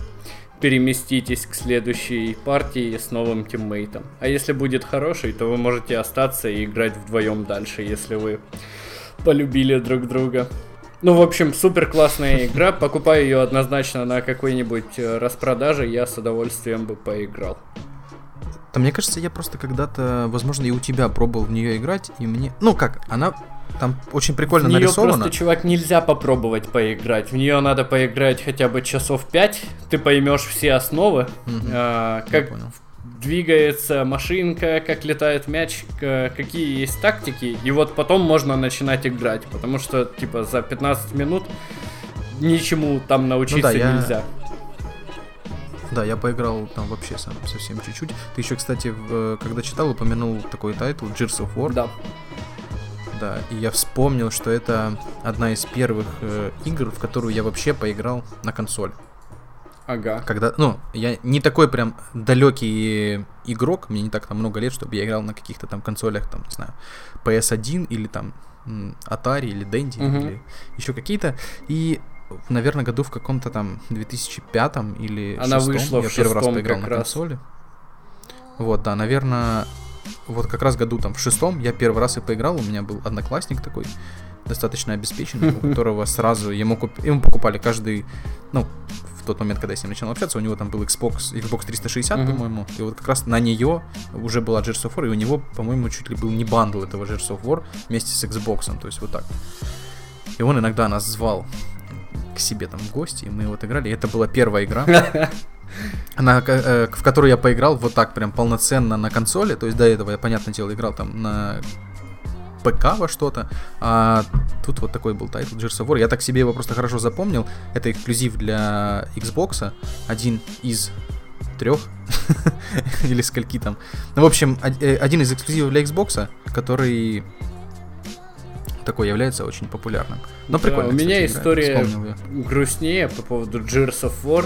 переместитесь к следующей партии с новым тиммейтом. А если будет хороший, то вы можете остаться и играть вдвоем дальше, если вы полюбили друг друга. Ну, в общем, супер классная игра. Покупаю ее однозначно на какой-нибудь э, распродаже. Я с удовольствием бы поиграл. Да мне кажется, я просто когда-то, возможно, и у тебя пробовал в нее играть, и мне... Ну как, она там очень прикольно в нее нарисована. просто, чувак, нельзя попробовать поиграть. В нее надо поиграть хотя бы часов 5. Ты поймешь все основы. Угу. А, как двигается машинка, как летает мяч, какие есть тактики, и вот потом можно начинать играть, потому что, типа, за 15 минут ничему там научиться ну да, нельзя. Я... Да, я поиграл там вообще сам совсем чуть-чуть. Ты еще, кстати, в, когда читал, упомянул такой тайтл Gears of War. Да. Да, и я вспомнил, что это одна из первых э, игр, в которую я вообще поиграл на консоль. Ага. Когда, ну, я не такой прям далекий игрок, мне не так там много лет, чтобы я играл на каких-то там консолях, там, не знаю, PS1 или там Atari или Dendy угу. или еще какие-то. И наверное, году в каком-то там 2005 или Она вышла я в первый раз поиграл на раз. консоли. Вот, да, наверное, вот как раз году там в шестом я первый раз и поиграл, у меня был одноклассник такой, достаточно обеспеченный, у которого сразу ему, куп... ему покупали каждый, ну, тот момент, когда я с ним начал общаться, у него там был Xbox, Xbox 360, Мгм. по-моему, и вот как раз на нее уже была Gears of War, и у него, по-моему, чуть ли был не бандл этого Gears of War вместе с Xbox, то есть вот так. И он иногда нас звал к себе там в гости, и мы вот играли, и это была первая игра, на, ко- э, в которую я поиграл вот так прям полноценно на консоли. То есть до этого я, понятное дело, играл там на ПК во что-то. А тут вот такой был тайтл Gears of War. Я так себе его просто хорошо запомнил. Это эксклюзив для Xbox. Один из трех или скольки там. Ну, в общем, э, один из эксклюзивов для Xbox, который такой является очень популярным. Но Да, прикольно. у меня кстати, история грустнее по поводу Gears of War.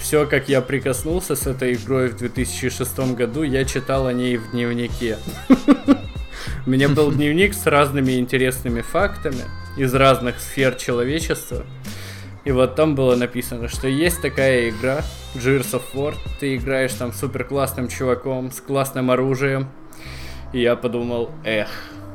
Все, как я прикоснулся с этой игрой в 2006 году, я читал о ней в дневнике. У меня был дневник с разными интересными фактами из разных сфер человечества. И вот там было написано, что есть такая игра, Gears of War, ты играешь там супер классным чуваком, с классным оружием. И я подумал, эх,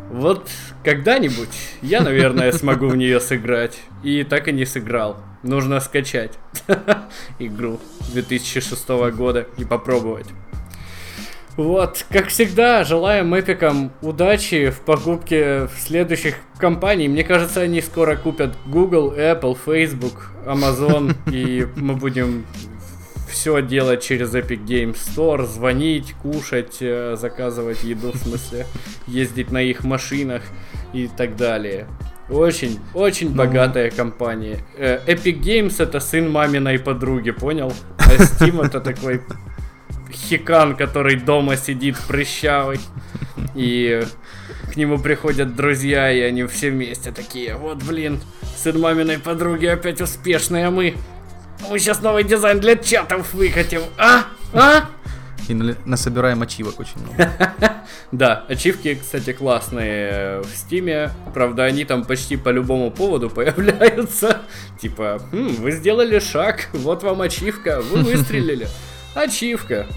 вот когда-нибудь я, наверное, смогу в нее сыграть. И так и не сыграл. Нужно скачать игру 2006 года и попробовать. Вот, как всегда, желаем эпикам удачи в покупке следующих компаний. Мне кажется, они скоро купят Google, Apple, Facebook, Amazon, и мы будем все делать через Epic Games Store, звонить, кушать, э, заказывать еду, в смысле, ездить на их машинах и так далее. Очень, очень богатая компания. Э, Epic Games это сын маминой подруги, понял? А Steam это такой хикан, который дома сидит прыщавый. И к нему приходят друзья, и они все вместе такие, вот блин, сын маминой подруги опять успешный, а мы... Мы сейчас новый дизайн для чатов выкатим, а? А? И на- насобираем ачивок очень много. Да, ачивки, кстати, классные в стиме. Правда, они там почти по любому поводу появляются. Типа, «Хм, вы сделали шаг, вот вам ачивка, вы выстрелили. Ачивка.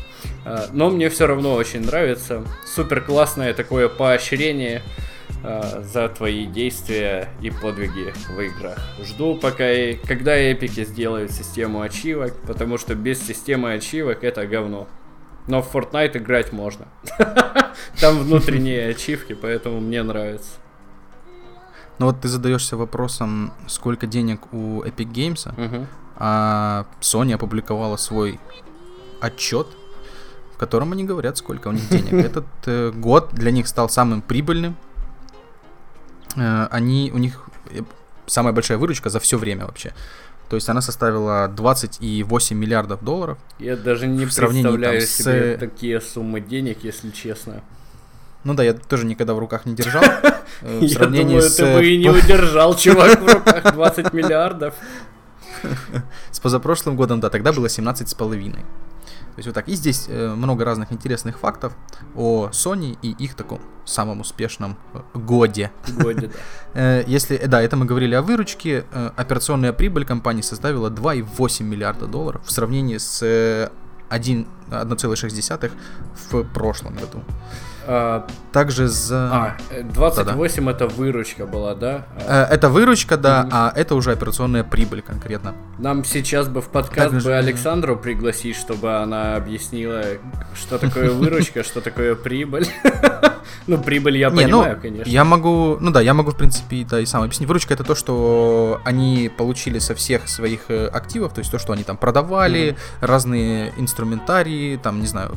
А, Но мне все равно очень нравится. Супер классное такое поощрение а, за твои действия и подвиги в играх. Жду, пока и когда эпики сделают систему ачивок, потому что без системы ачивок это говно. Но в Fortnite играть можно. Там внутренние ачивки, поэтому мне нравится. Ну вот ты задаешься вопросом, сколько денег у Epic Games, а Sony опубликовала свой отчет, в котором они говорят, сколько у них денег. Этот э, год для них стал самым прибыльным. Э, они, у них э, самая большая выручка за все время вообще. То есть она составила 28 миллиардов долларов. Я даже не В представляю там с- себе такие суммы денег, если честно. Ну да, я тоже никогда в руках не держал. Э, В Я сравнении думаю, с, ты э, бы и не удержал, чувак, в руках 20 миллиардов. С позапрошлым годом, да, тогда было 17 с половиной. То есть вот так. И здесь э, много разных интересных фактов о Sony и их таком самом успешном э, годе. Годе, да. Э, если, да, это мы говорили о выручке, операционная прибыль компании составила 2,8 миллиарда долларов в сравнении с э, 1 1,6 в прошлом году. А, Также за... а, э, 28 это выручка была, да? Э, Это выручка, да, Мгм. а это уже операционная прибыль конкретно. Нам сейчас бы в подкаст Также- бы Александру пригласить, чтобы она объяснила, что такое выручка, что такое прибыль. Ну, прибыль я Не, понимаю, ну, конечно. Я могу, ну да, я могу, в принципе, да, и сам объяснить. Выручка это то, что они получили со всех своих э, активов, то есть то, что они там продавали, разные инструментарии, там, не знаю,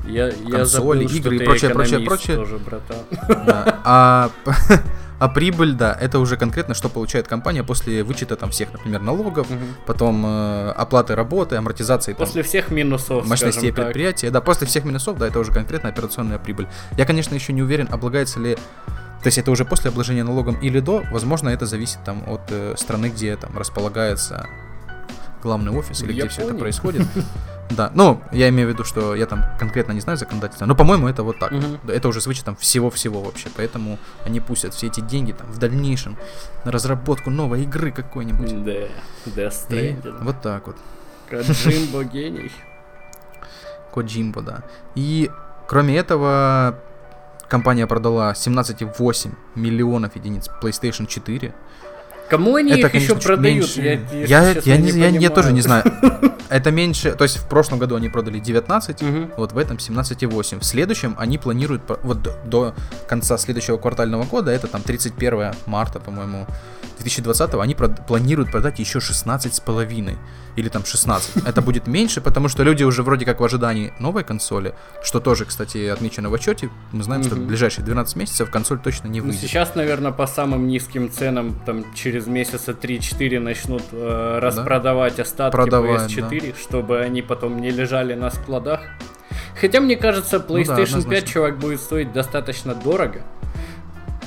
консоли, игры и прочее, прочее, прочее. Тоже, братан. да. А, а прибыль, да, это уже конкретно, что получает компания после вычета там всех, например, налогов, Мгм. потом э, оплаты работы, амортизации там, После всех минусов, мощностей так. предприятия. Да, после всех минусов, да, это уже конкретно операционная прибыль. Я, конечно, еще не уверен, облагается ли... То есть это уже после обложения налогом или до, возможно, это зависит там от э, страны, где там располагается главный офис или где все это происходит. Да, ну, я имею в виду, что я там конкретно не знаю законодательства, но, по-моему, это вот так. Мгм. Это уже с вычетом всего-всего вообще, поэтому они пустят все эти деньги там в дальнейшем на разработку новой игры какой-нибудь. Да, И Stranding. вот так вот. Каджимбо гений. Коджимбо, да. И кроме этого, компания продала 17,8 миллионов единиц PlayStation 4. Кому они это, их конечно, еще продают? меньше. Я, Я, я, честно, я, не- я- тоже не знаю. Это меньше, то есть в прошлом году они продали 19, Мгм. вот в этом 17,8. В следующем они планируют, вот до, до конца следующего квартального года, это там 31 марта, по-моему, 2020, они прод- планируют продать еще 16 с половиной или там 16. Это будет меньше, потому что люди уже вроде как в ожидании новой консоли, что тоже, кстати, отмечено в отчете. Мы знаем, что в ближайшие 12 месяцев консоль точно не Ну, выйдет. сейчас, наверное, по самым низким ценам, там, через месяца 3-4 начнут э, распродавать остатки Продавать, PS4, чтобы они потом не лежали на складах. Хотя, мне кажется, Ну да, PlayStation 5, однозначно. чувак, будет стоить достаточно дорого.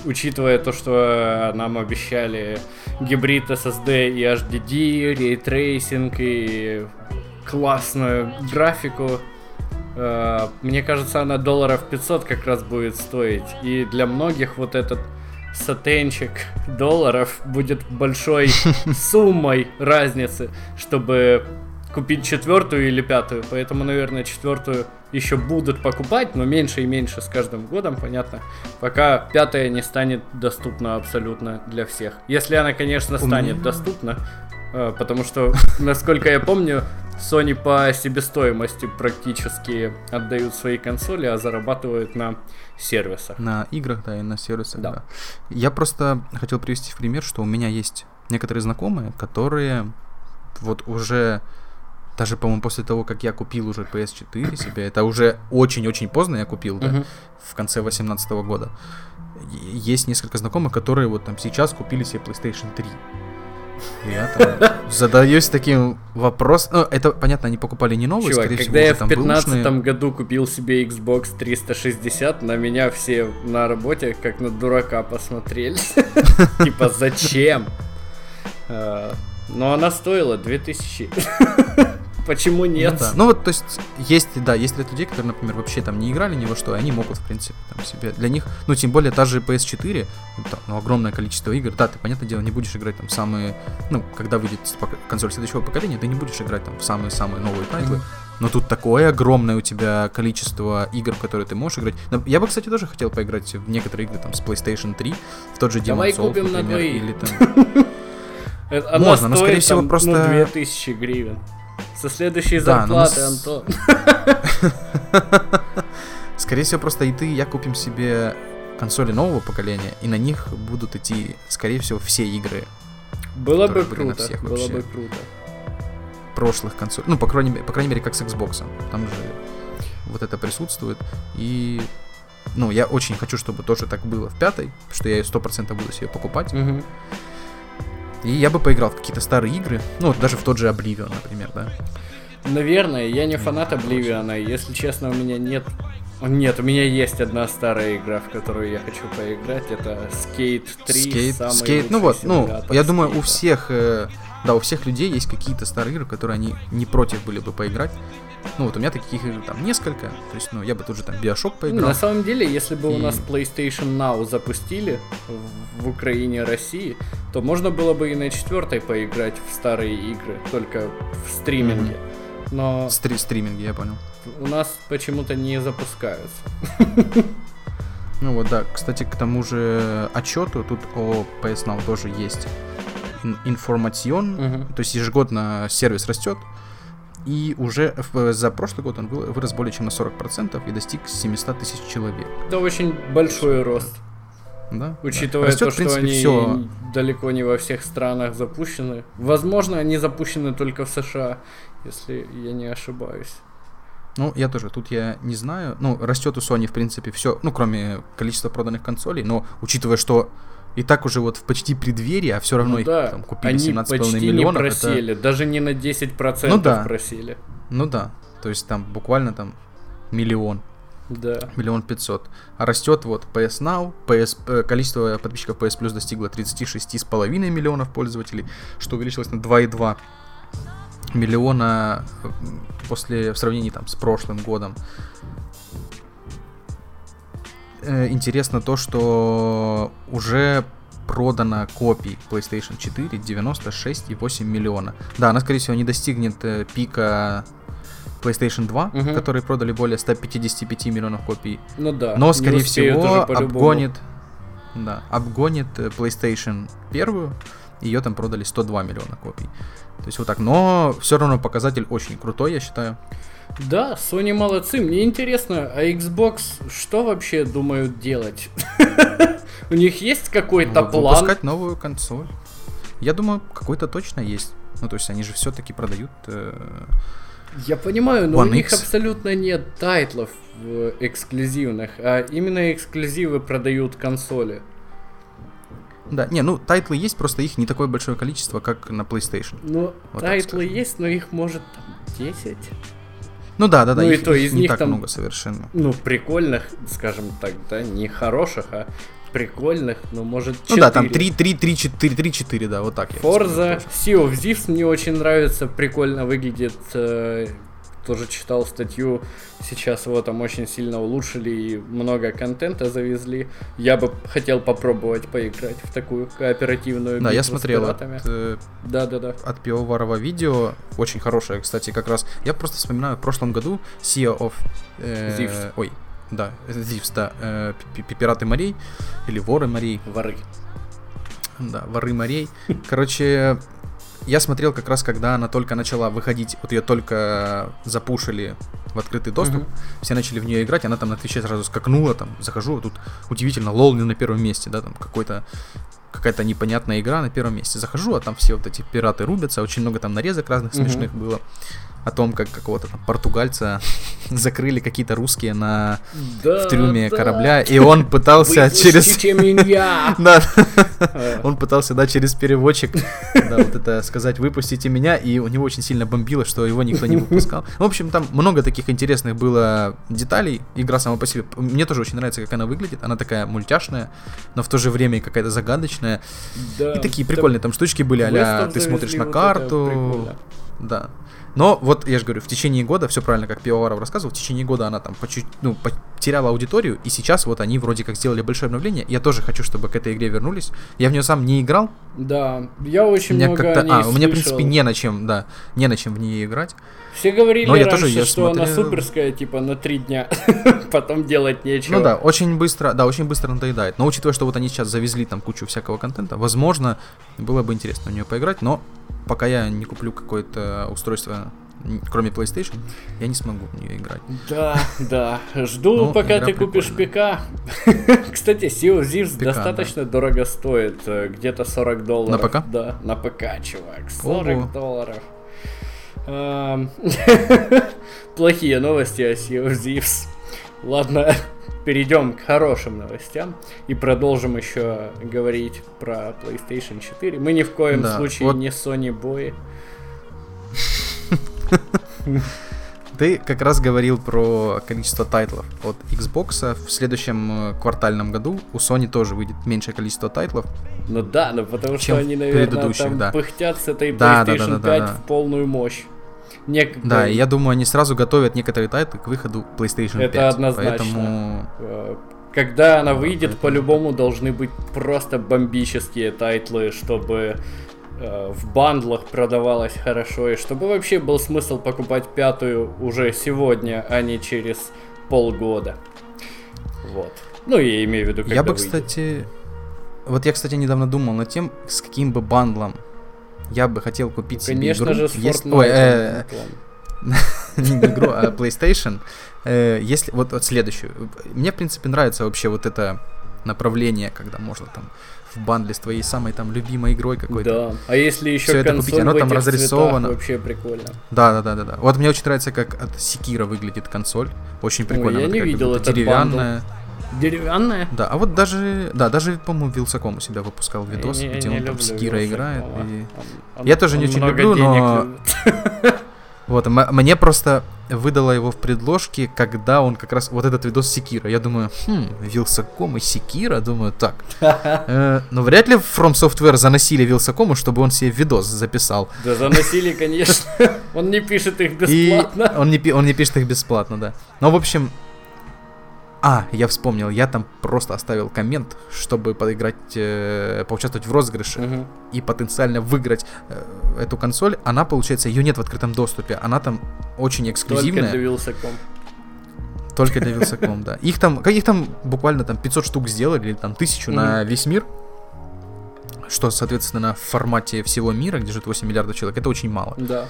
Учитывая то, что э, нам обещали гибрид SSD и HDD, ray tracing и классную графику. Э, Мне кажется, она долларов 500 как раз будет стоить. И для многих вот этот сотенчик долларов будет большой суммой разницы, чтобы купить четвертую или пятую. Поэтому, наверное, четвертую еще будут покупать, но меньше и меньше с каждым годом, понятно. Пока пятая не станет доступна абсолютно для всех. Если она, конечно, станет доступна. э, Потому что, насколько я помню, Sony по себестоимости практически отдают свои консоли, а зарабатывают на сервисах. На играх, да, и на сервисах, Да. да. Я просто хотел привести в пример, что у меня есть некоторые знакомые, которые вот уже даже, по-моему, после того, как я купил уже PS4 себе, это уже очень-очень поздно я купил, да, Мгм. в конце 2018 года. Есть несколько знакомых, которые вот там сейчас купили себе PlayStation 3. И Я там задаюсь таким вопросом. Ну, это, понятно, они покупали не новые, Чувак, скорее когда всего, я в там 15 бэушные. году купил себе Xbox 360, на меня все на работе как на дурака посмотрели. Типа, зачем? А, Но она стоила 2000. Почему Ну нет? да. Ну вот, то есть, есть, да, есть ряд людей, которые, например, вообще там не играли ни во что, и они могут, в принципе, там себе, для них, ну, тем более, та же PS4, ну, там, ну, огромное количество игр, да, ты, понятное дело, не будешь играть там самые, ну, когда выйдет консоль следующего поколения, ты не будешь играть там в самые-самые новые тайтлы, но тут такое огромное у тебя количество игр, в которые ты можешь играть. Ну, Я бы, кстати, тоже хотел поиграть в некоторые игры там с PlayStation 3, в тот же Demon's Давай Souls, купим на например, двоих. или там... Можно, но, скорее всего, там, просто- ну, 2000 гривен. Со следующей Да, мы зарплаты, с- Антон. Скорее всего, просто и ты, и я купим себе консоли нового поколения, и на них будут идти, скорее всего, все игры Было бы круто, всех было вообще. бы круто. прошлых консолей. Ну, по крайней, мере- по крайней мере, как с Xbox. Там же вот это присутствует. И, ну, я очень хочу, чтобы тоже так было в пятой, что я 100% буду себе покупать. Мгм. И я бы поиграл в какие-то старые игры, ну, вот даже в тот же Oblivion, например, да. Наверное, я не фанат Обливиана. Если честно, у меня нет... Нет, у меня есть одна старая игра, в которую я хочу поиграть. Это Skate 3. Скейт, самый скейт, ну вот, ну, я думаю, у скейта. всех, э, да, у всех людей есть какие-то старые игры, которые они не против были бы поиграть. Ну вот у меня таких игр там несколько, то есть, ну, я бы тут же там Ну, поиграл. на самом деле, если бы у И- нас PlayStation Now запустили в, в Украине, России, то можно было бы и на четвертой поиграть в старые игры, только в стриминге. Но Стри- стриминги, я понял. у нас почему-то не запускаются. Ну вот, да. Кстати, к тому же отчету тут о PS Now тоже есть ин- информацион. Мгм. То есть ежегодно сервис растет. И уже в- за прошлый год он вы- вырос более чем на 40% и достиг 700 тысяч человек. Это очень большой рост. Да? Учитывая Растет, то, что принципе, они все. далеко не во всех странах запущены. Возможно, они запущены только в США, если я не ошибаюсь. Ну, я тоже, тут я не знаю. Ну, растет у Sony, в принципе, все, ну, кроме количества проданных консолей, но учитывая, что и так уже вот в почти преддверии, а все равно Ну их да, там купили они 17,5 почти не миллионов. это- просели, даже не на 10% Ну да. просели. Ну да, то есть там буквально там миллион, Да. миллион пятьсот. А растет вот PS Now, PS, э, количество подписчиков PS Plus достигло 36,5 миллионов пользователей, что увеличилось на 2,2 миллиона э, после в сравнении там с прошлым годом. Э, интересно то, что уже продано копий PlayStation 4 96,8 миллиона. Да, она, скорее всего, не достигнет э, пика PlayStation 2, угу. которые продали более 155 миллионов копий. Ну да. Но, скорее всего, обгонит, да, обгонит э, PlayStation первую. Ее там продали 102 миллиона копий. То есть вот так. Но все равно показатель очень крутой, я считаю. Да, Sony молодцы. Мне интересно, а Xbox что вообще думают делать? У них есть какой-то план? Выпускать новую консоль. Я думаю, какой-то точно есть. Ну, то есть они же все-таки продают... Э... Я понимаю, но One у них абсолютно нет тайтлов эксклюзивных, а именно эксклюзивы продают консоли. Да, не, ну тайтлы есть, просто их не такое большое количество, как на PlayStation. Ну, вот тайтлы есть, но их может там 10. Ну да, да, да. Ну их, и то из не них так там много совершенно. Ну, прикольных, скажем так, да, не хороших, а прикольных, ну, может, 4. Ну да, там 3, 3, 3, 4, 3, 4, да, вот так. Forza, Sea of Thieves мне очень нравится, прикольно выглядит. Тоже читал статью, сейчас его там очень сильно улучшили и много контента завезли. Я бы хотел попробовать поиграть в такую кооперативную Да, я смотрел от, э, да, да, да. от пивоварова видео, очень хорошее, кстати, как раз. Я просто вспоминаю, в прошлом году Sea of... Э, Thieves. Ой, да, Thieves, да, э, пираты морей или воры морей. Воры. Да, воры морей. Короче, я смотрел как раз, когда она только начала выходить, вот ее только запушили в открытый доступ, mm-hmm. все начали в нее играть, она там на Твиче сразу скакнула, там, захожу, а тут удивительно, лол не на первом месте, да, там какой-то какая-то непонятная игра на первом месте. Захожу, а там все вот эти пираты рубятся, очень много там нарезок разных смешных mm-hmm. было о том, как какого-то там португальца закрыли какие-то русские на да, в трюме да. корабля, и он пытался через... да, он пытался, да, через переводчик, да, вот это сказать, выпустите меня, и у него очень сильно бомбило, что его никто не выпускал. В общем, там много таких интересных было деталей. Игра сама по себе, мне тоже очень нравится, как она выглядит. Она такая мультяшная, но в то же время какая-то загадочная. Да, и такие прикольные там штучки были, а ты смотришь на карту. Да. Но вот я же говорю, в течение года, все правильно, как Пивоваров рассказывал, в течение года она там по чуть, ну, потеряла аудиторию, и сейчас вот они вроде как сделали большое обновление. Я тоже хочу, чтобы к этой игре вернулись. Я в нее сам не играл. Да, я очень меня много как-то, о ней А, слышал. у меня, в принципе, не на чем, да, не на чем в нее играть. Все говорили Но я раньше, тоже, я что смотрел... она суперская, типа, на три дня, потом делать нечего. Ну да, очень быстро, да, очень быстро надоедает. Но учитывая, что вот они сейчас завезли там кучу всякого контента, возможно, было бы интересно в нее поиграть, но пока я не куплю какое-то устройство кроме PlayStation, я не смогу в нее играть. Да, да. Жду, ну, пока ты купишь ПК. Кстати, Sea of Thieves достаточно да. дорого стоит. Э, где-то 40 долларов. На ПК? Да, на ПК, чувак. 40 Ого. долларов. Плохие новости о Sea of Thieves. Ладно, перейдем к хорошим новостям и продолжим еще говорить про PlayStation 4. Мы ни в коем да, случае вот... не Sony Boy. Ты как раз говорил про количество тайтлов от Xbox. В следующем э, квартальном году у Sony тоже выйдет меньшее количество тайтлов. Ну да, ну потому что они, наверное, там да. пыхтят с этой да, PlayStation да, да, 5 да, да. в полную мощь. Некогда... Да, и я думаю, они сразу готовят некоторые тайтлы к выходу PlayStation Это 5. Это однозначно. Поэтому... Э, когда она выйдет, по-любому должны быть просто бомбические тайтлы, чтобы Э, в бандлах продавалась хорошо, и чтобы вообще был смысл покупать пятую уже сегодня, а не через полгода. Вот. Ну, я имею в виду, когда Я бы, выйдет. кстати... Вот я, кстати, недавно думал над тем, с каким бы бандлом я бы хотел купить Конечно себе игру. Же, с Ой, э, не игру, а PlayStation. Э, если вот, вот следующую. Мне, в принципе, нравится вообще вот это направление, когда можно там в бандле с твоей самой там любимой игрой какой-то. Да. А если еще Все это купить, оно там разрисовано. вообще прикольно. Да, да, да, да, да. Вот мне очень нравится, как от Секира выглядит консоль. Очень прикольно. Ой, я не видел это деревянная. Бандл. Деревянная? Да, а вот даже, да, даже, по-моему, Вилсаком у себя выпускал видос, я где не он там с Кира играет. И... Он, я тоже не очень люблю, но... Вот, мне просто выдала его в предложке, когда он как раз вот этот видос Секира. Я думаю, хм, Вилсаком и Секира, думаю, так. Э, но вряд ли From Software заносили Вилсакому, чтобы он себе видос записал. Да заносили, конечно. Он не пишет их бесплатно. он, не, он не пишет их бесплатно, да. Но, в общем, а, я вспомнил, я там просто оставил коммент, чтобы поиграть, э, поучаствовать в розыгрыше угу. и потенциально выиграть э, эту консоль. Она, получается, ее нет в открытом доступе, она там очень эксклюзивная. Только для Вилсаком. Только для Вилсаком, да. Их там, их там буквально там 500 штук сделали, или там тысячу на весь мир. Что, соответственно, в формате всего мира, где живет 8 миллиардов человек, это очень мало. Да.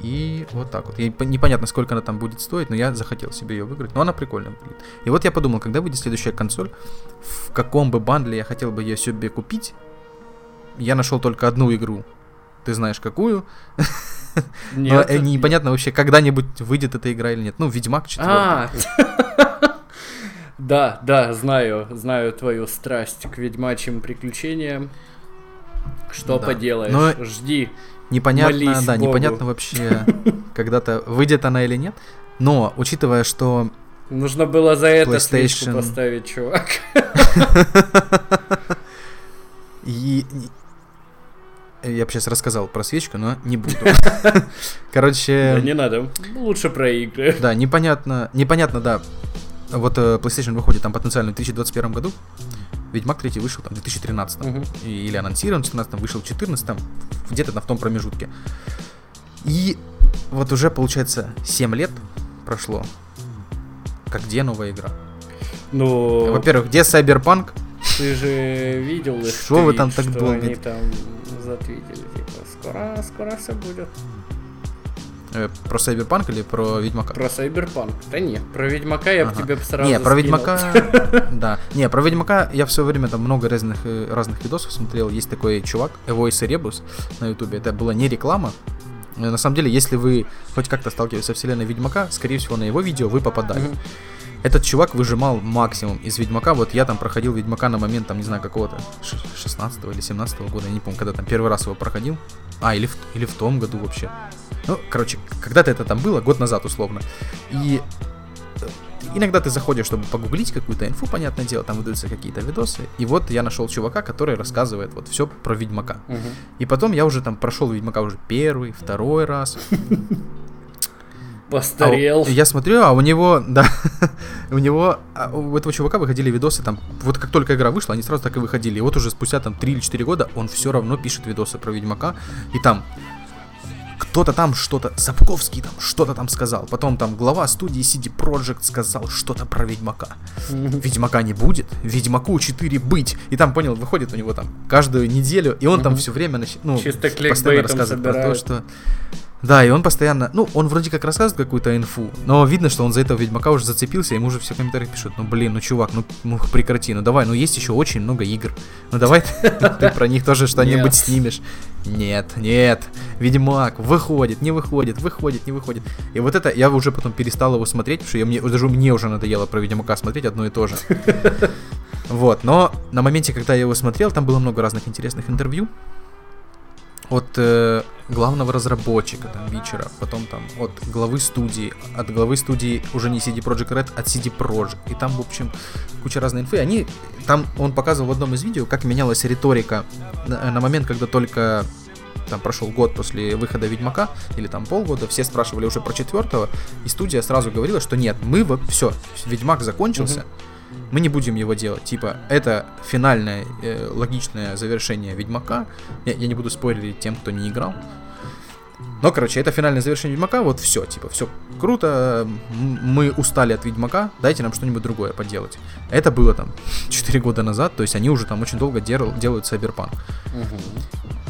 И вот так вот. И непонятно, сколько она там будет стоить, но я захотел себе ее выиграть. Но она прикольная будет. И вот я подумал, когда выйдет следующая консоль, в каком бы бандле я хотел бы ее себе купить, я нашел только одну игру. Ты знаешь какую? Нет. Но э, непонятно вообще, когда-нибудь выйдет эта игра или нет. Ну, Ведьмак 4. А, да, да, знаю, знаю твою страсть к ведьмачьим приключениям. Что да. поделаешь, Но... жди. Непонятно, да, Богу. непонятно вообще, когда-то выйдет она или нет. Но, учитывая, что... Нужно было за это PlayStation... поставить, чувак. И... Я бы сейчас рассказал про свечку, но не буду. Короче... Да не надо, лучше про игры. Да, непонятно, непонятно, да. Вот э, PlayStation выходит там потенциально в 2021 году. Ведьмак 3 вышел там в 2013 угу. или анонсирован в 2014 вышел в 2014 где-то на в том промежутке. И вот уже получается 7 лет прошло. Как где новая игра? Ну... Во-первых, где Cyberpunk? Ты же видел их Что вы там так долго? Они там затвитили, типа, скоро, скоро все будет. Э, про Сайберпанк или про Ведьмака? Про Сайберпанк. Да не, про Ведьмака я ага. бы тебе сразу Не, про Ведьмака... Да. Не, про Ведьмака я все время там много разных, э, разных видосов смотрел. Есть такой чувак, Эвойс Ребус на ютубе. Это была не реклама, э, на самом деле, если вы хоть как-то сталкиваетесь со вселенной Ведьмака, скорее всего, на его видео вы попадали. Mm-hmm. Этот чувак выжимал максимум из Ведьмака. Вот я там проходил Ведьмака на момент, там, не знаю, какого-то 16 или 17 года, я не помню, когда там первый раз его проходил. А, или в, или в том году вообще. Ну, короче, когда-то это там было, год назад условно. И э, иногда ты заходишь, чтобы погуглить какую-то инфу, понятное дело, там выдаются какие-то видосы. И вот я нашел чувака, который рассказывает вот все про Ведьмака. Угу. И потом я уже там прошел Ведьмака уже первый, второй раз. Постарел. А, я смотрю, а у него, да, у него, а у этого чувака выходили видосы там, вот как только игра вышла, они сразу так и выходили. И вот уже спустя там 3 или 4 года он все равно пишет видосы про Ведьмака. И там кто-то там что-то, Сапковский там что-то там сказал. Потом там глава студии CD Projekt сказал что-то про Ведьмака. Ведьмака не будет, Ведьмаку 4 быть. И там, понял, выходит у него там каждую неделю, и он там все время, ну, Чисто постоянно рассказывает про то, что да, и он постоянно, ну, он вроде как рассказывает какую-то инфу, но видно, что он за этого Ведьмака уже зацепился, ему уже все в комментариях пишут, ну, блин, ну, чувак, ну, ну прекрати, ну, давай, ну, есть еще очень много игр, ну, давай ты про них тоже что-нибудь снимешь. Нет, нет, Ведьмак выходит, не выходит, выходит, не выходит. И вот это, я уже потом перестал его смотреть, потому что я, мне, даже мне уже надоело про Ведьмака смотреть одно и то же. Вот, но на моменте, когда я его смотрел, там было много разных интересных интервью, от э, главного разработчика там вечера, потом там от главы студии, от главы студии уже не CD Projekt Red, от CD Projekt. И там, в общем, куча разной инфы. Они, там он показывал в одном из видео, как менялась риторика на, на момент, когда только там прошел год после выхода Ведьмака, или там полгода, все спрашивали уже про четвертого, и студия сразу говорила, что нет, мы все, Ведьмак закончился, угу мы не будем его делать. Типа, это финальное э, логичное завершение Ведьмака. Я, я не буду спорить тем, кто не играл. Но, короче, это финальное завершение Ведьмака, вот все, типа, все круто, мы устали от Ведьмака, дайте нам что-нибудь другое поделать. Это было там 4 года назад, то есть они уже там очень долго дел, делают Cyberpunk. Угу.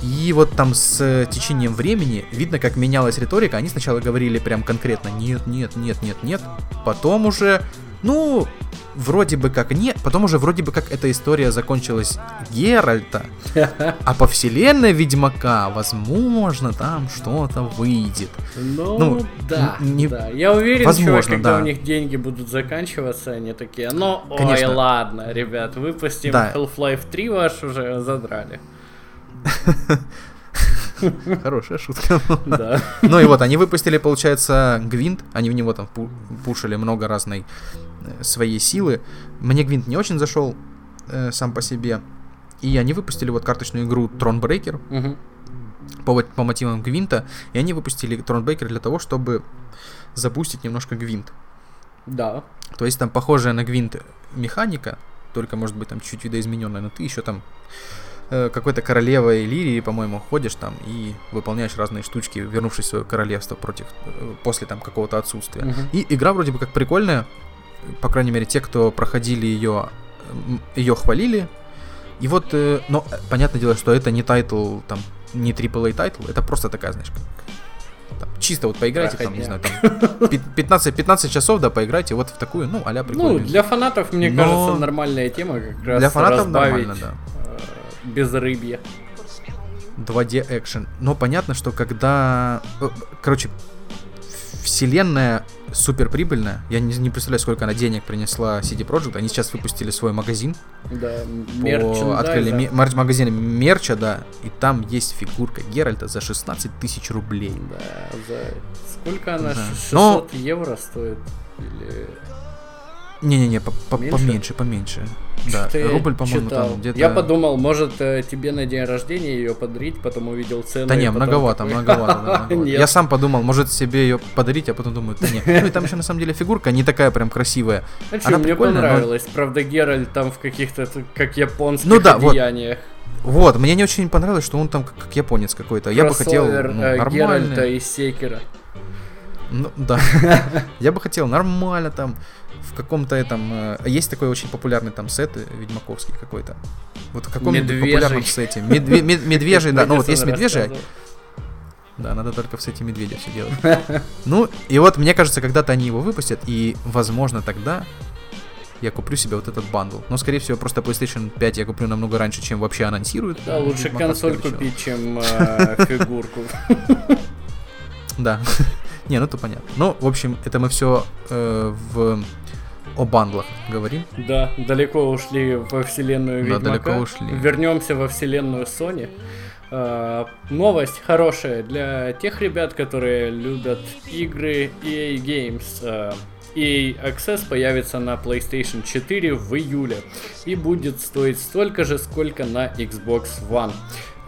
И вот там с течением времени видно, как менялась риторика. Они сначала говорили прям конкретно нет, нет, нет, нет, нет. Потом уже, ну, вроде бы как нет, потом уже вроде бы как эта история закончилась Геральта, а по вселенной Ведьмака, возможно, там что-то выйдет. Ну, ну да, не... да. Я уверен, возможно, чувак, когда да. у них деньги будут заканчиваться, они такие, ну, Конечно. ой, ладно, ребят, выпустим да. Half-Life 3 ваш уже задрали. Хорошая шутка. Да. Ну и вот, они выпустили, получается, Гвинт. Они в него там пушили много разной своей силы. Мне Гвинт не очень зашел э, сам по себе. И они выпустили вот карточную игру Тронбрейкер. Угу. По, по мотивам Гвинта. И они выпустили Тронбрейкер для того, чтобы запустить немножко Гвинт. Да. То есть там похожая на Гвинт механика, только может быть там чуть видоизмененная, но ты еще там э, какой-то королевой Лирии, по-моему, ходишь там и выполняешь разные штучки, вернувшись в свое королевство против э, после там какого-то отсутствия. Угу. И игра вроде бы как прикольная, по крайней мере, те, кто проходили ее, ее хвалили. И вот, э, но понятное дело, что это не тайтл, там, не AAA тайтл, это просто такая, знаешь, как там, чисто вот поиграйте, там, не знаю, там, 15, 15 часов, да, поиграйте вот в такую, ну, а-ля Ну, для фанатов, мне Но... кажется, нормальная тема как раз Для фанатов нормально, да. Э, безрыбье. 2D экшен. Но понятно, что когда... Э, короче, вселенная супер прибыльная. Я не, не представляю, сколько она денег принесла CD Projekt. Они сейчас выпустили свой магазин. Да, по... Открыли ми- магазин мерча, да. И там есть фигурка Геральта за 16 тысяч рублей. Да, за... Сколько она? Да. 600 Но... евро стоит? Или... Не-не-не, поменьше, поменьше. Да, рубль, по-моему, там где-то... Я подумал, может, э, тебе на день рождения ее подарить, потом увидел цену. Да не, многовато, такой... многовато. Да, Я сам подумал, может себе ее подарить, а потом думаю, да нет. Ну и там еще на самом деле фигурка не такая прям красивая. А Она мне понравилась. Но... Правда, Геральт там в каких-то, как японских ну, да, одеяниях. Вот. вот, мне не очень понравилось, что он там как, как японец какой-то. Я бы хотел ну, э, нормальный. Геральта и Секера. Ну, да. Я бы хотел нормально там в каком-то этом... Э, есть такой очень популярный там сет э, ведьмаковский какой-то. Вот в каком-нибудь популярном сете. Медве- медвежий, да. Ну вот есть медвежий. Да, надо только в сете медведя все делать. Ну, и вот мне кажется, когда-то они его выпустят, и, возможно, тогда я куплю себе вот этот бандл. Но, скорее всего, просто PlayStation 5 я куплю намного раньше, чем вообще анонсируют. Да, лучше консоль купить, чем э, фигурку. Да. Не, ну то понятно. Ну, в общем, это мы все э, в о бандлах говорим. Да, далеко ушли во вселенную Ведьмака. Да, далеко ушли. Вернемся во вселенную Sony. Uh, новость хорошая для тех ребят, которые любят игры EA Games. Uh, EA Access появится на PlayStation 4 в июле и будет стоить столько же, сколько на Xbox One.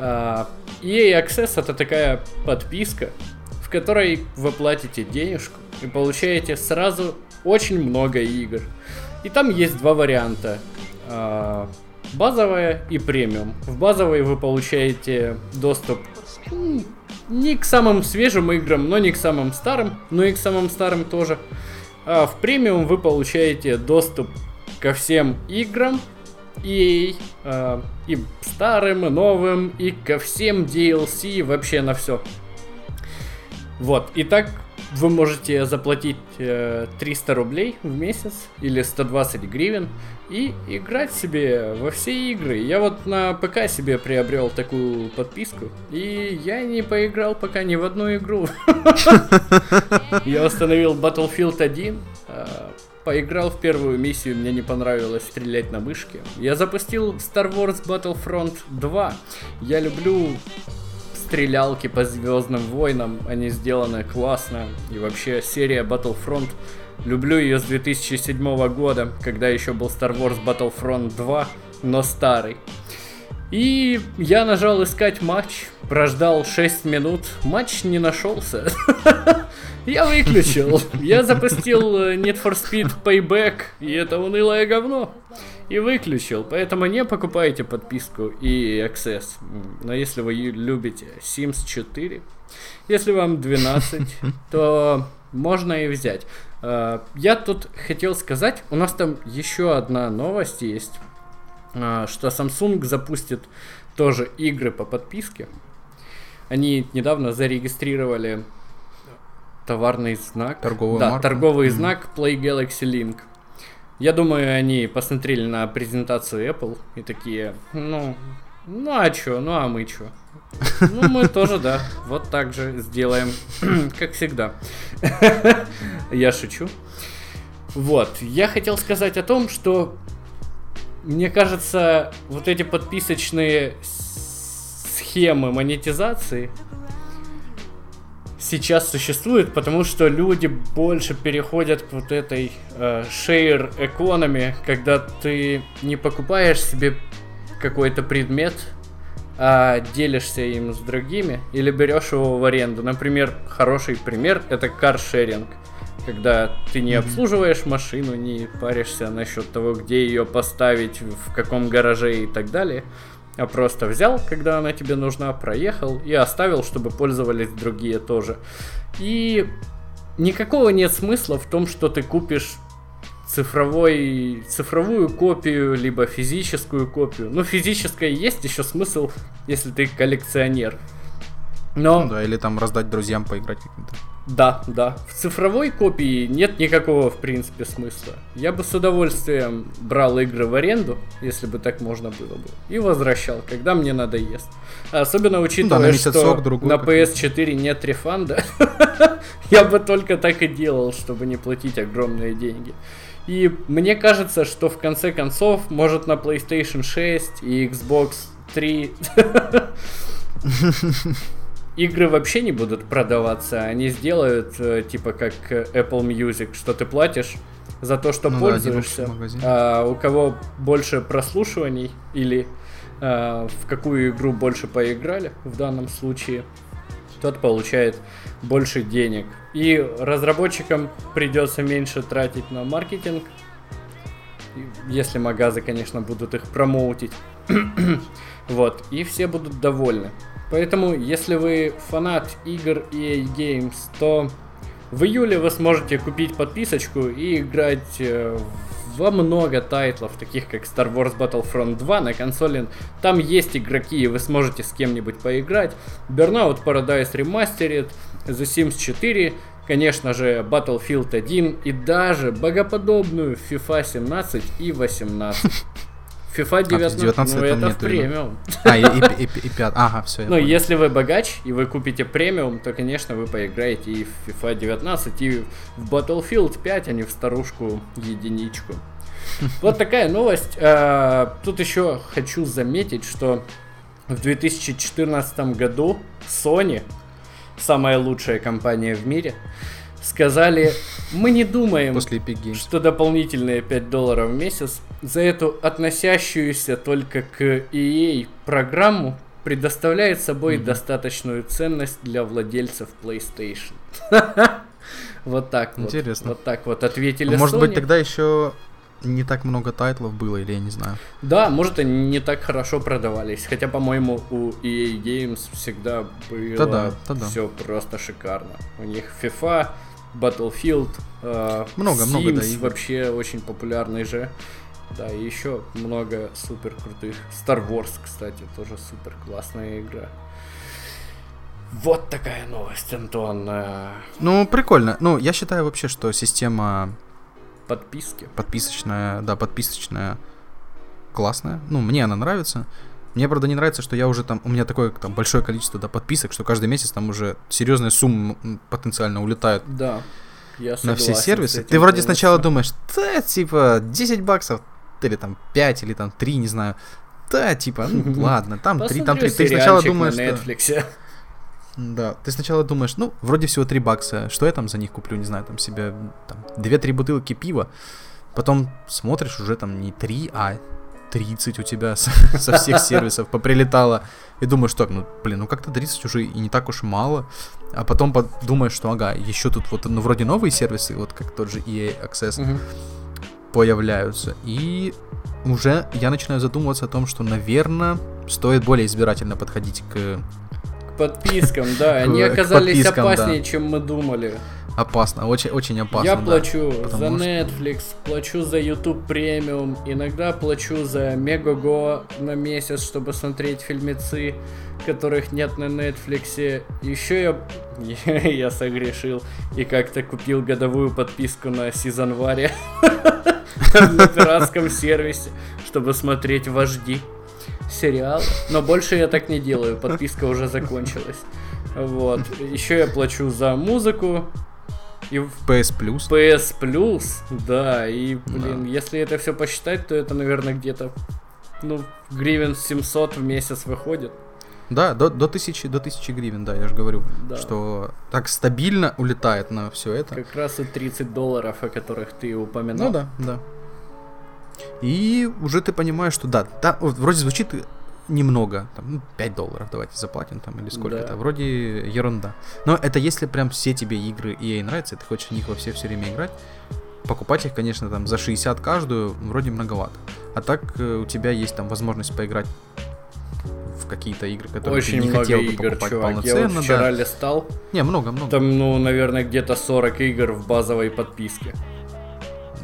Uh, EA Access это такая подписка, в которой вы платите денежку и получаете сразу очень много игр. И там есть два варианта. А, базовая и премиум. В базовой вы получаете доступ не к самым свежим играм, но не к самым старым, но и к самым старым тоже. А в премиум вы получаете доступ ко всем играм, и, э, и старым, и новым, и ко всем DLC, вообще на все. Вот, и так вы можете заплатить э, 300 рублей в месяц или 120 гривен и играть себе во все игры. Я вот на ПК себе приобрел такую подписку, и я не поиграл пока ни в одну игру. Я установил Battlefield 1, э, поиграл в первую миссию, мне не понравилось стрелять на мышке. Я запустил Star Wars Battlefront 2. Я люблю стрелялки по Звездным войнам, они сделаны классно. И вообще серия Battlefront, люблю ее с 2007 года, когда еще был Star Wars Battlefront 2, но старый. И я нажал искать матч, прождал 6 минут, матч не нашелся. Я выключил. Я запустил э, Need for Speed Payback, и это унылое говно. И выключил. Поэтому не покупайте подписку и Access. Но если вы любите Sims 4, если вам 12, то можно и взять. Э, я тут хотел сказать, у нас там еще одна новость есть, э, что Samsung запустит тоже игры по подписке. Они недавно зарегистрировали товарный знак. Торговую да, торговый mm-hmm. знак Play Galaxy Link. Я думаю, они посмотрели на презентацию Apple и такие, ну, ну а чё, ну а мы чё? Ну, мы тоже, да, вот так же сделаем, как всегда. Я шучу. Вот, я хотел сказать о том, что мне кажется, вот эти подписочные схемы монетизации сейчас существует, потому что люди больше переходят к вот этой э, share economy, когда ты не покупаешь себе какой-то предмет, а делишься им с другими или берешь его в аренду. Например, хороший пример это каршеринг, когда ты не обслуживаешь машину, не паришься насчет того, где ее поставить, в каком гараже и так далее, а просто взял, когда она тебе нужна, проехал и оставил, чтобы пользовались другие тоже. И никакого нет смысла в том, что ты купишь цифровой, цифровую копию, либо физическую копию. Ну, физическая есть еще смысл, если ты коллекционер. Но... Ну, да, или там раздать друзьям поиграть каким-то. Да, да. В цифровой копии нет никакого, в принципе, смысла. Я бы с удовольствием брал игры в аренду, если бы так можно было бы, и возвращал, когда мне надоест. Особенно учитывая, ну, да, что сок, другой, на PS4 нет рефанда, я бы только так и делал, чтобы не платить огромные деньги. И мне кажется, что в конце концов, может на PlayStation 6 и Xbox 3 игры вообще не будут продаваться. Они сделают, э, типа, как Apple Music, что ты платишь за то, что ну пользуешься. Да, а у кого больше прослушиваний или а, в какую игру больше поиграли в данном случае, тот получает больше денег. И разработчикам придется меньше тратить на маркетинг, если магазы, конечно, будут их промоутить. вот, и все будут довольны. Поэтому, если вы фанат игр EA Games, то в июле вы сможете купить подписочку и играть э, во много тайтлов, таких как Star Wars Battlefront 2 на консоли. Там есть игроки, и вы сможете с кем-нибудь поиграть. Burnout Paradise Remastered, The Sims 4, конечно же, Battlefield 1 и даже богоподобную FIFA 17 и 18. FIFA 19, а, 19 ну это в премиум. А, и, и, и, и 5, ага, все. Ну, если вы богач и вы купите премиум, то, конечно, вы поиграете и в FIFA 19, и в Battlefield 5, а не в старушку единичку. Вот такая новость. А, тут еще хочу заметить, что в 2014 году Sony, самая лучшая компания в мире, сказали, мы не думаем, что дополнительные 5 долларов в месяц за эту относящуюся только к EA программу предоставляет собой mm-hmm. достаточную ценность для владельцев PlayStation. Вот так вот. Интересно. Вот так вот ответили а Может быть тогда еще не так много тайтлов было, или я не знаю. Да, может, они не так хорошо продавались. Хотя, по-моему, у EA Games всегда было все просто шикарно. У них FIFA, Battlefield, э, много, Sims много, да, вообще очень популярный же. Да, и еще много супер крутых. Star Wars, кстати, тоже супер классная игра. Вот такая новость, Антон. Э. Ну, прикольно. Ну, я считаю вообще, что система... Подписки. Подписочная, да, подписочная классная. Ну, мне она нравится. Мне, правда, не нравится, что я уже там, у меня такое там большое количество да, подписок, что каждый месяц там уже серьезные суммы потенциально улетают. Да. Я на все сервисы. Ты вроде сначала думаешь, да, типа, 10 баксов, или там 5, или там 3, не знаю. Да, типа, ну ладно, там 3, там 3. Ты сначала думаешь, на Netflix. Да, ты сначала думаешь, ну, вроде всего 3 бакса, что я там за них куплю, не знаю, там себе там, 2-3 бутылки пива. Потом смотришь, уже там не 3, а 30 у тебя со, со всех сервисов поприлетало. И думаешь, так, ну, блин, ну как-то 30 уже и не так уж мало. А потом подумаешь, что, ага, еще тут вот, ну, вроде новые сервисы, вот как тот же EA Access, угу. Появляются. И уже я начинаю задумываться о том, что, наверное, стоит более избирательно подходить к... К подпискам, да. Они оказались опаснее, чем мы думали опасно, очень, очень опасно. Я да, плачу за Netflix, плачу за YouTube премиум, иногда плачу за Megogo на месяц, чтобы смотреть фильмецы, которых нет на Netflix. Еще я, я согрешил и как-то купил годовую подписку на Season Варе на пиратском сервисе, чтобы смотреть вожди сериалы. Но больше я так не делаю, подписка уже закончилась. Вот. Еще я плачу за музыку, и в PS Plus. PS Plus, да, и, блин, да. если это все посчитать, то это, наверное, где-то, ну, гривен 700 в месяц выходит. Да, до, до, тысячи, до тысячи гривен, да, я же говорю, Да. что так стабильно улетает на все это. Как раз и 30 долларов, о которых ты упоминал. Ну да, да. И уже ты понимаешь, что да, да вот вроде звучит немного, там, ну, 5 долларов давайте заплатим там или сколько-то, Да. вроде ерунда. Но это если прям все тебе игры EA нравятся, и ты хочешь в них во все все время играть, покупать их, конечно, там за 60 каждую вроде многовато. А так э, у тебя есть там возможность поиграть в какие-то игры, которые Очень ты не много хотел бы игр, покупать чувак. Я полноценно. вот вчера да. листал, Не, много, много. там, ну, наверное, где-то 40 игр в базовой подписке.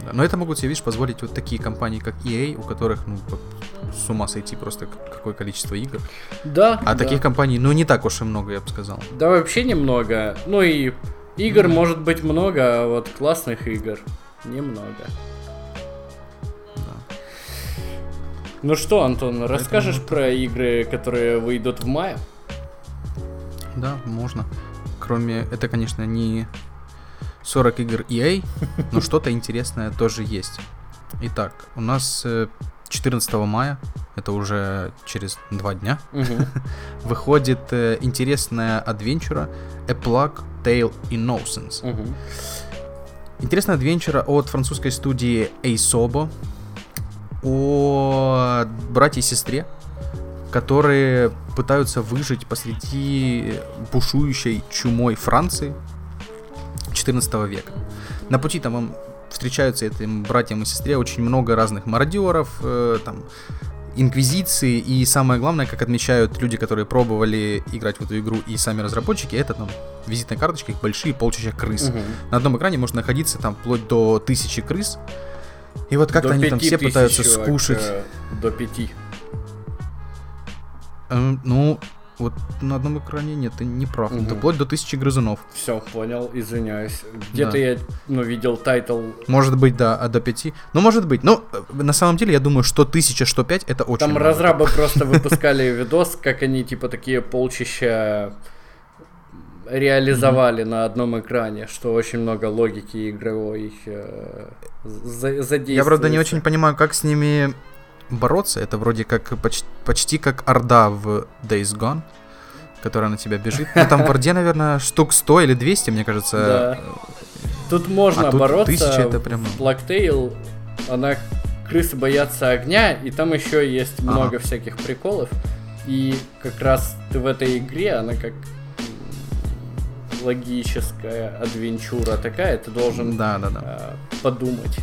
Да, Но это могут себе, видишь, позволить вот такие компании, как EA, у которых, ну, с ума сойти просто какое количество игр. Да, А да. таких компаний, ну, не так уж и много, я бы сказал. Да вообще немного. Ну и игр может быть много, а вот классных игр немного. Да. Ну что, Антон, расскажешь про игры, которые выйдут в мае? Да, можно. Кроме, это, конечно, не 40 игр EA, но что-то интересное тоже есть. Итак, у нас э, 14 мая, это уже через два дня, Мгм. выходит э, интересная адвенчура A Plague Tale Innocence. Мгм. Интересная адвенчура от французской студии Asobo о брате и сестре, которые пытаются выжить посреди бушующей чумой Франции 14 века. На пути там им встречаются этим братьям и сестре очень много разных мародеров, э, там, инквизиции, и самое главное, как отмечают люди, которые пробовали играть в эту игру, и сами разработчики, это там визитные карточки, их большие полчища крыс. Мгм. На одном экране может находиться там вплоть до тысячи крыс. И вот как-то они там все пытаются чувак, скушать. э, До пяти. Эм, ну, вот на одном экране нет, ты не прав. Это вплоть до тысячи грызунов. Все, понял, извиняюсь. Где-то Да. я ну, видел тайтл. Может быть, да, а до пяти. Ну, может быть. Но э, на самом деле, я думаю, что тысяча, что пять, это очень Там много. разрабы просто выпускали видос, как они типа такие полчища реализовали на одном экране, что очень много логики игровой э, за- задействуется. Я, правда, не очень понимаю, как с ними бороться. Это вроде как поч- почти как Орда в Days Gone, которая на тебя бежит. Ну, там в Орде, наверное, штук 100 или 200, мне кажется. Да. Тут можно А тут бороться. тысяча это прям- Blacktail она крысы боятся огня, и там еще есть Ага. много всяких приколов. И как раз ты в этой игре, она как логическая адвенчура такая, ты должен Да, да, да. а, подумать,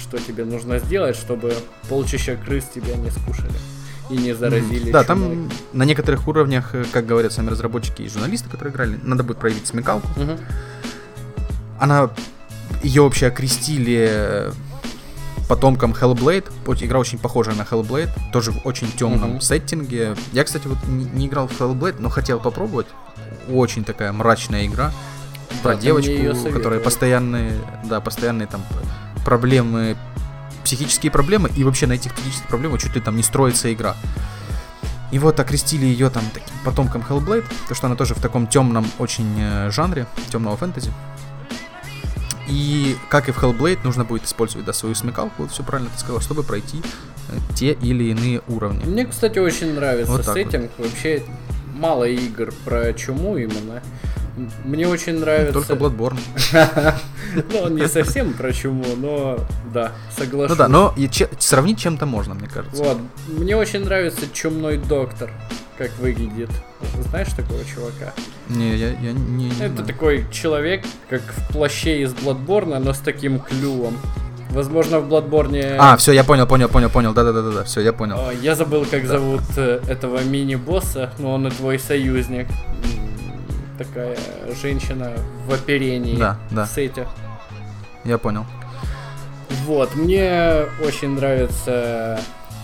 что тебе нужно сделать, чтобы полчища крыс тебя не скушали и не заразили Да, чумой. там на некоторых уровнях, э, как говорят сами разработчики и журналисты, которые играли, надо будет проявить смекалку. Мгм. Она ее вообще окрестили э, потомком Hellblade. Игра очень похожая на Hellblade, тоже в очень темном Мгм. сеттинге. Я, кстати, вот не, не играл в Hellblade, но хотел попробовать. Очень такая мрачная игра про Да, ты девочку, советовал. постоянные, да, постоянные там проблемы, психические проблемы, и вообще на этих психических проблемах чуть ли там не строится игра. И вот окрестили ее там таким потомком Hellblade, то что она тоже в таком темном очень э, жанре, темного фэнтези. И как и в Hellblade, нужно будет использовать да, свою смекалку, вот все правильно ты сказал, чтобы пройти э, те или иные уровни. Мне, кстати, очень нравится Вот так вот. сеттинг. Вообще мало игр про чуму именно. Мне очень нравится... Только Bloodborne. Ну, он не совсем про чуму, но да, соглашусь. Ну да, но сравнить чем-то можно, мне кажется. Вот, мне очень нравится чумной доктор, как выглядит. Знаешь такого чувака? Не, я, я не, Это такой человек, как в плаще из Бладборна, но с таким клювом. Возможно, в Бладборне... А, все, я понял, понял, понял, понял. Да-да-да-да, все, я понял. А, Я забыл, как зовут э, этого мини-босса, но он и твой союзник. Такая женщина в оперении Да, да. в сете. Я понял. Вот, мне очень нравится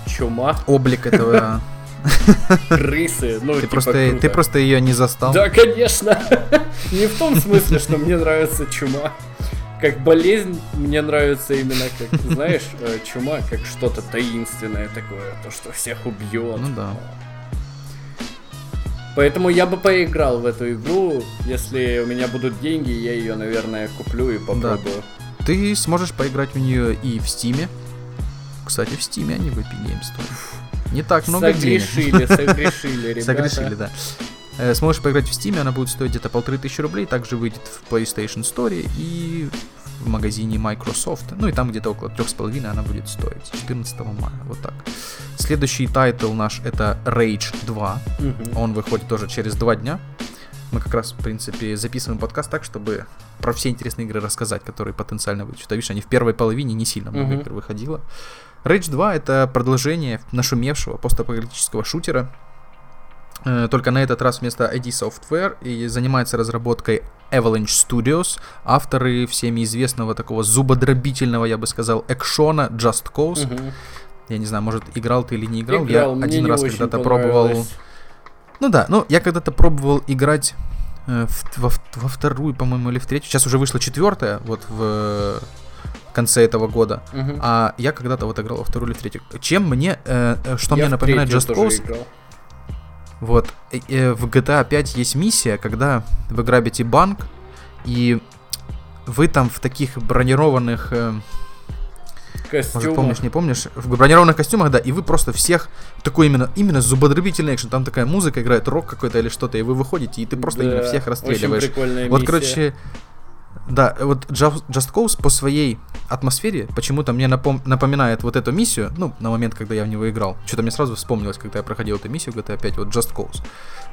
чума, Облик этого. крысы, ну, Ты типа просто, круто. ты просто ее не застал. Да, конечно. Не в том смысле, что мне нравится чума. Как болезнь мне нравится именно как, знаешь, э, чума как что-то таинственное такое, то, что всех убьет. Ну да. Поэтому я бы поиграл в эту игру. Если у меня будут деньги, я ее, наверное, куплю и попробую. Ты сможешь поиграть в нее и в Стиме. Кстати, в Steam они в Epic Games стоят. не так много согрешили, денег. Согрешили, ребята. Согрешили, да. Э, сможешь поиграть в Steam, она будет стоить где-то полторы тысячи рублей, также выйдет в PlayStation Store и в магазине Microsoft. Ну и там где-то около трех с половиной она будет стоить. 14 мая, вот так. Следующий title наш это Rage 2. Мгм. Он выходит тоже через два дня. Мы как раз, в принципе, записываем подкаст так, чтобы про все интересные игры рассказать, которые потенциально выйдут. Что-то, видишь, они в первой половине не сильно много Мгм. игр выходило. Rage 2 это продолжение нашумевшего постапокалиптического шутера. Э, Только на этот раз вместо ID Software и занимается разработкой Avalanche Studios, авторы всеми известного такого зубодробительного, я бы сказал, экшона Just Cause. Мгм. Я не знаю, может, играл ты или не играл. Играл, я один раз когда-то пробовал. Ну да, ну я когда-то пробовал играть э, в- во, во вторую, по-моему, или в третью. Сейчас уже вышла четвертая, вот в конце этого года. Мгм. А я когда-то вот играл во вторую или третью. Чем мне, э, э, что Я мне напоминает Just Cause, играл. Вот, в GTA 5 есть миссия, когда вы грабите банк, и вы там в таких бронированных э, может, Костюмы. помнишь, не помнишь, в бронированных костюмах, да, и вы просто всех, такой именно, именно зубодробительный экшен, там такая музыка играет, рок какой-то или что-то, и вы выходите, и ты просто Да, именно всех очень расстреливаешь. прикольная Вот, миссия. короче, да, вот Just Just Cause по своей атмосфере почему-то мне напом- напоминает вот эту миссию, ну, на момент, когда я в него играл. Что-то мне сразу вспомнилось, когда я проходил эту миссию в GTA 5, вот Just Cause.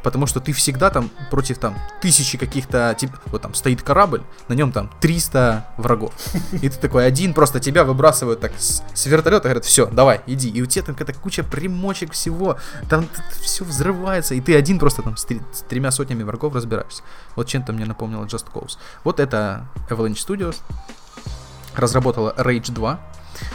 Потому что ты всегда там против там тысячи каких-то, тип, вот там стоит корабль, на нем там 300 врагов. И ты такой один, просто тебя выбрасывают так с, с вертолета, говорят, все, давай, иди. И у тебя там какая-то куча примочек всего, там все взрывается, и ты один просто там с, три- с тремя сотнями врагов разбираешься. Вот чем-то мне напомнило Just Cause. Вот это Avalanche Studios разработала Rage 2.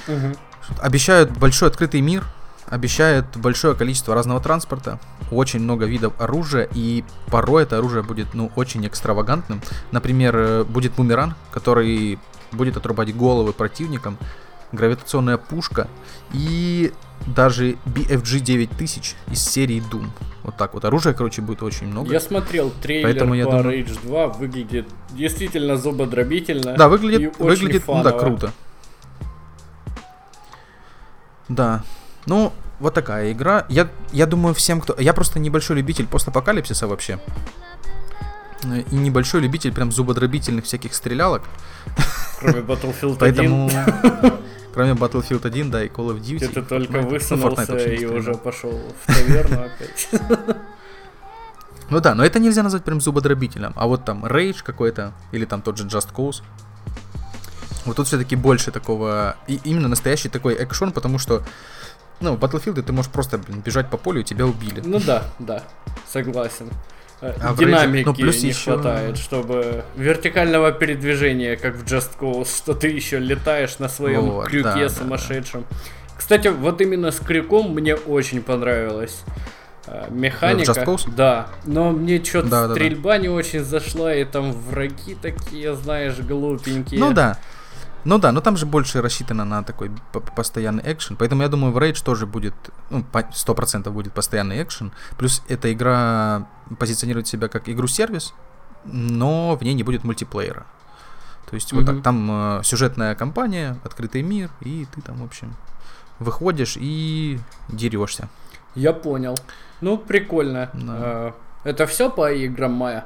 Мгм. Обещают большой открытый мир, обещают большое количество разного транспорта, очень много видов оружия, и порой это оружие будет, ну, очень экстравагантным. Например, э, будет бумеранг, который будет отрубать головы противникам, гравитационная пушка и даже BFG 9000 из серии Doom. Вот так вот. Оружия, короче, будет очень много. Я смотрел трейлер Поэтому я по думаю- Rage 2, выглядит действительно зубодробительно. Да, выглядит, выглядит, ну да, круто. Да. Ну, вот такая игра. Я, я думаю, всем, кто... Я просто небольшой любитель постапокалипсиса вообще. Э, И небольшой любитель прям зубодробительных всяких стрелялок. Кроме Battlefield 1. Поэтому... Кроме Battlefield 1, да, и Call of Duty. Ты только Fortnite. Ну, Fortnite высунулся и уже пошел в таверну опять. Ну да, но это нельзя назвать прям зубодробителем. А вот там Rage какой-то, или там тот же Just Cause. Вот тут все-таки больше такого, и именно настоящий такой экшон, потому что, ну, в Battlefield ты можешь просто, блин, бежать по полю, и тебя убили. Ну да, да, согласен. Э, А Динамики ну, плюс не еще- хватает, чтобы вертикального передвижения, как в Just Cause, что ты еще летаешь на своем Вот, крюке да, да, сумасшедшем. Кстати, вот именно с крюком мне очень понравилась э, механика. Just Cause? Да, но мне что-то Да, да, да. стрельба не очень зашла, и там враги такие, знаешь, глупенькие. Ну да. Ну да, но там же больше рассчитано на такой постоянный экшен. Поэтому я думаю, в Rage тоже будет, ну, по- 100% будет постоянный экшен. Плюс эта игра позиционирует себя как игру-сервис, но в ней не будет мультиплеера. То есть вот Мгм. так, там э, сюжетная кампания, открытый мир, и ты там, в общем, выходишь и дерешься. Я понял. Ну, прикольно. Да. Э, Это все по играм Мая?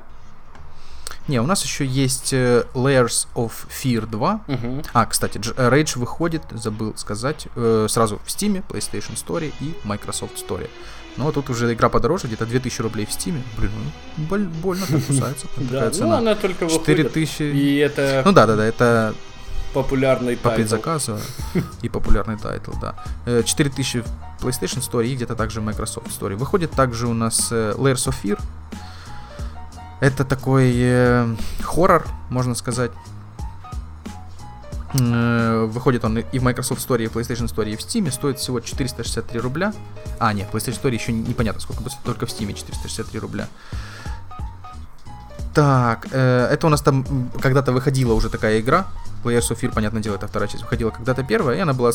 Не, у нас еще есть э, Layers of Fear 2. Мгм. А, кстати, э, Rage выходит, забыл сказать, сразу в Steam, PlayStation Store и Microsoft Store. Но тут уже игра подороже, где-то 2000 рублей в Steam. Блин, ну, боль- больно так кусается. Да, ну она только выходит. 4000. И это Ну да, да, да, это популярный по title. предзаказу и популярный title, да. Э, 4000 в PlayStation Store и где-то также в Microsoft Store. Выходит также у нас э, Layers of Fear. Это такой э, хоррор, можно сказать. Э, Выходит он и в Microsoft Store, и в PlayStation Store, и в Steam. Стоит всего 463 рубля. А, нет, PlayStation Store еще непонятно, сколько будет, только в Steam 463 рубля. Так, э, это у нас там когда-то выходила уже такая игра. Players of Fear, понятное дело, это вторая часть выходила когда-то первая, и она была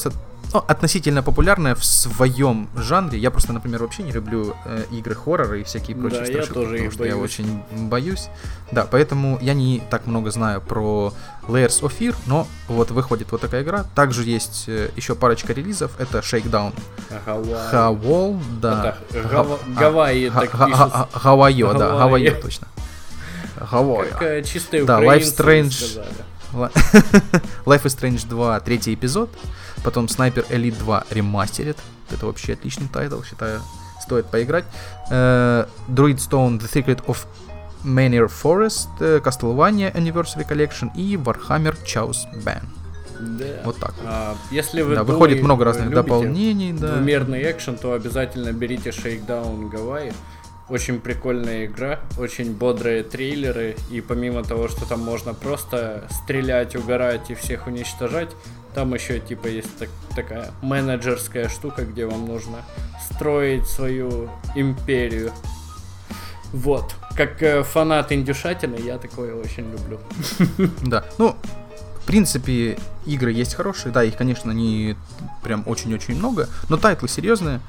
ну, относительно популярная в своем жанре. Я просто, например, вообще не люблю э, игры хоррора и всякие прочие да, страшилки, я тоже потому что боюсь. я очень боюсь. Да, поэтому я не так много знаю про Layers of Fear, но вот выходит вот такая игра. Также есть э, еще парочка релизов. Это Shakedown Хавол, да. Гавайи так пишут. Гавайо, да, Гавайо точно. Гавайо. Как чистые Да, Life Strange. Life is Strange 2, третий эпизод. Потом Sniper Elite 2 ремастерит. Это вообще отличный тайтл, считаю, стоит поиграть. Uh, Druid Stone The Secret of Manor Forest, Castlevania Anniversary Collection и Warhammer Chaos Bane. Да. Вот так. А, если вы да, выходит много разных дополнений. Да. Двумерный экшен, то обязательно берите Shakedown Гавайи. Очень прикольная игра, очень бодрые трейлеры, и помимо того, что там можно просто стрелять, угорать и всех уничтожать, там еще типа есть так, такая менеджерская штука, где вам нужно строить свою империю. Вот. Как э, фанат индюшатины, я такое очень люблю. Да. Ну, в принципе, игры есть хорошие, да, их, конечно, не прям очень-очень много, но title ы серьезные.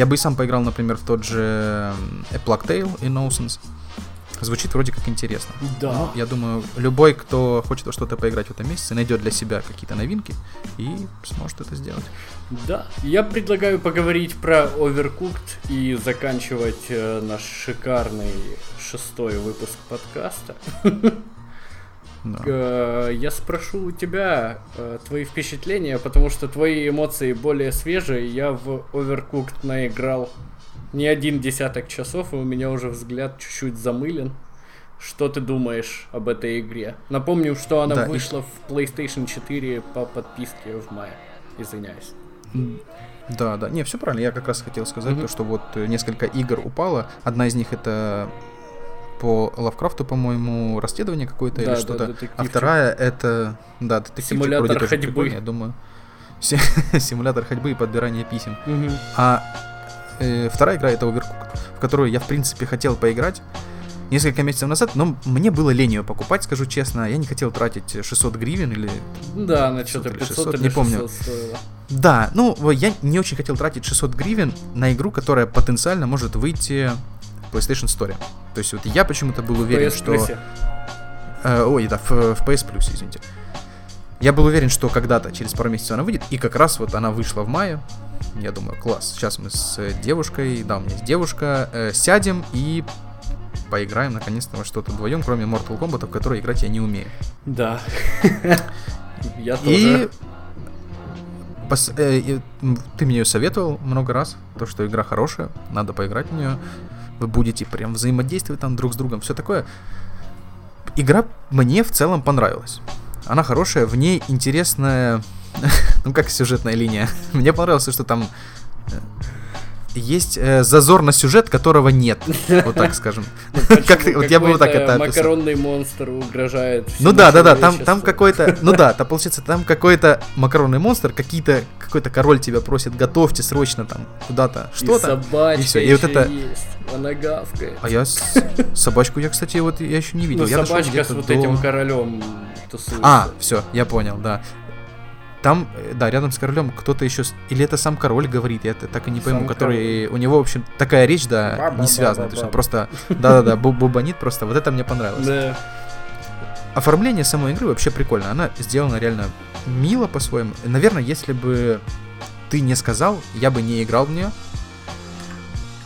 Я бы и сам поиграл, например, в тот же A Plague Tale Innocence. Звучит вроде как интересно. Да. Ну, я думаю, любой, кто хочет во что-то поиграть в этом месяце, найдет для себя какие-то новинки и сможет это сделать. Да. Я предлагаю поговорить про Overcooked и заканчивать э, наш шикарный шестой выпуск подкаста. Да. Э, я спрошу у тебя э, твои впечатления, потому что твои эмоции более свежие. Я в Overcooked наиграл не один десяток часов, и у меня уже взгляд чуть-чуть замылен. Что ты думаешь об этой игре? Напомню, что она да, вышла и... в PlayStation 4 по подписке в мае. Извиняюсь. Да, да, не, все правильно. Я как раз хотел сказать mm-hmm. то, что вот э, несколько игр упало. Одна из них это по Лавкрафту, по-моему, расследование какое-то да, или что-то. Да, а вторая это, да, детективчик Симулятор вроде ходьбы. Я думаю. Симулятор ходьбы и подбирание писем. Угу. А э, вторая игра это Overcooked, в которую я, в принципе, хотел поиграть несколько месяцев назад, но мне было лень ее покупать, скажу честно. Я не хотел тратить 600 гривен или... Да, на что-то 500 600, или не помню. стоило. Да, ну, я не очень хотел тратить 600 гривен на игру, которая потенциально может выйти PlayStation Store. То есть вот я почему-то был уверен, PS что... Э, ой, да, в, в PS Plus, извините. Я был уверен, что когда-то, через пару месяцев она выйдет, и как раз вот она вышла в мае. Я думаю, класс, сейчас мы с девушкой, да, у меня есть девушка, э, сядем и поиграем наконец-то во что-то вдвоем, кроме Mortal Kombat, в который играть я не умею. Да. Я тоже. Э, ты мне ее советовал много раз, то, что игра хорошая, надо поиграть в нее вы будете прям взаимодействовать там друг с другом, все такое. Игра мне в целом понравилась. Она хорошая, в ней интересная, ну как сюжетная линия. Мне понравилось, что там э, есть э, зазор на сюжет, которого нет, вот так скажем. Ну, как вот я бы вот так это. Макаронный монстр угрожает. Ну да, да, да, там там какой-то, ну да, там получается там какой-то макаронный монстр, какие-то какой-то король тебя просит, готовьте срочно там куда-то что-то. И все, и вот это. Она гавкает. А я собачку я, кстати, вот я еще не видел. Ну, собачка с вот этим королем тусуется. А, все, я понял, да. Там, э, да, рядом с королем кто-то еще... Или это сам король говорит, я так и не пойму, сам который... Король. У него, в общем, такая речь, да, Ба-ба-ба-ба-ба. не связана. То есть он просто... Да-да-да, бубанит просто. Вот это мне понравилось. Да. Оформление самой игры вообще прикольно. Она сделана реально мило по-своему. Наверное, если бы ты не сказал, я бы не играл в нее.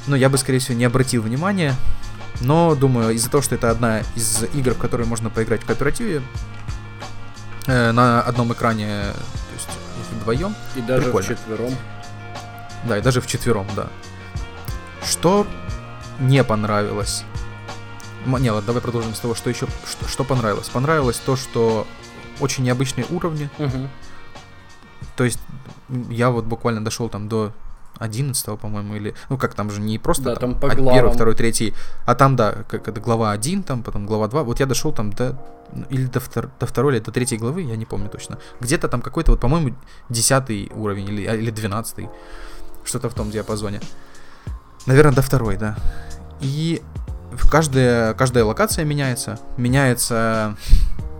Но я бы, скорее всего, не обратил внимания. Но, думаю, из-за того, что это одна из игр, в которые можно поиграть в кооперативе, э, на одном экране, то есть вдвоем. И даже Прикольно. четвером. Да, и даже в четвером, да. Что не понравилось? Не, ладно, давай продолжим с того, что еще, что, что понравилось. Понравилось то, что очень необычные уровни. Угу. То есть я вот буквально дошел там до 11 по-моему, или, ну как там же не просто да, там, там по главам. первый, второй, третий, а там, да, как это глава 1, там, потом глава 2, вот я дошел там до, или до, втор, до второй, или до третьей главы, я не помню точно, где-то там какой-то, вот, по-моему, 10 уровень, или, или 12 что-то в том диапазоне, наверное, до второй, да, и каждая, каждая локация меняется. Меняется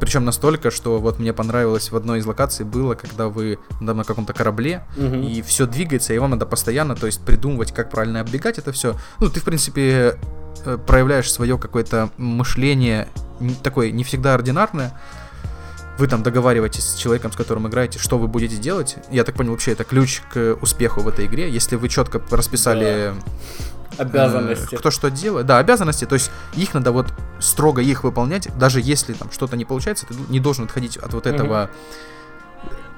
причем настолько, что вот мне понравилось в одной из локаций было, когда вы да, на каком-то корабле, угу. и все двигается, и вам надо постоянно, то есть придумывать, как правильно оббегать это все. Ну, ты, в принципе, э, проявляешь свое какое-то мышление такое не всегда ординарное. Вы там договариваетесь с человеком, с которым играете, что вы будете делать. Я так понял, вообще это ключ к успеху в этой игре. Если вы четко расписали да Обязанности. Э, кто что делает. Да, обязанности, то есть их надо вот строго их выполнять, даже если там что-то не получается, ты не должен отходить от вот этого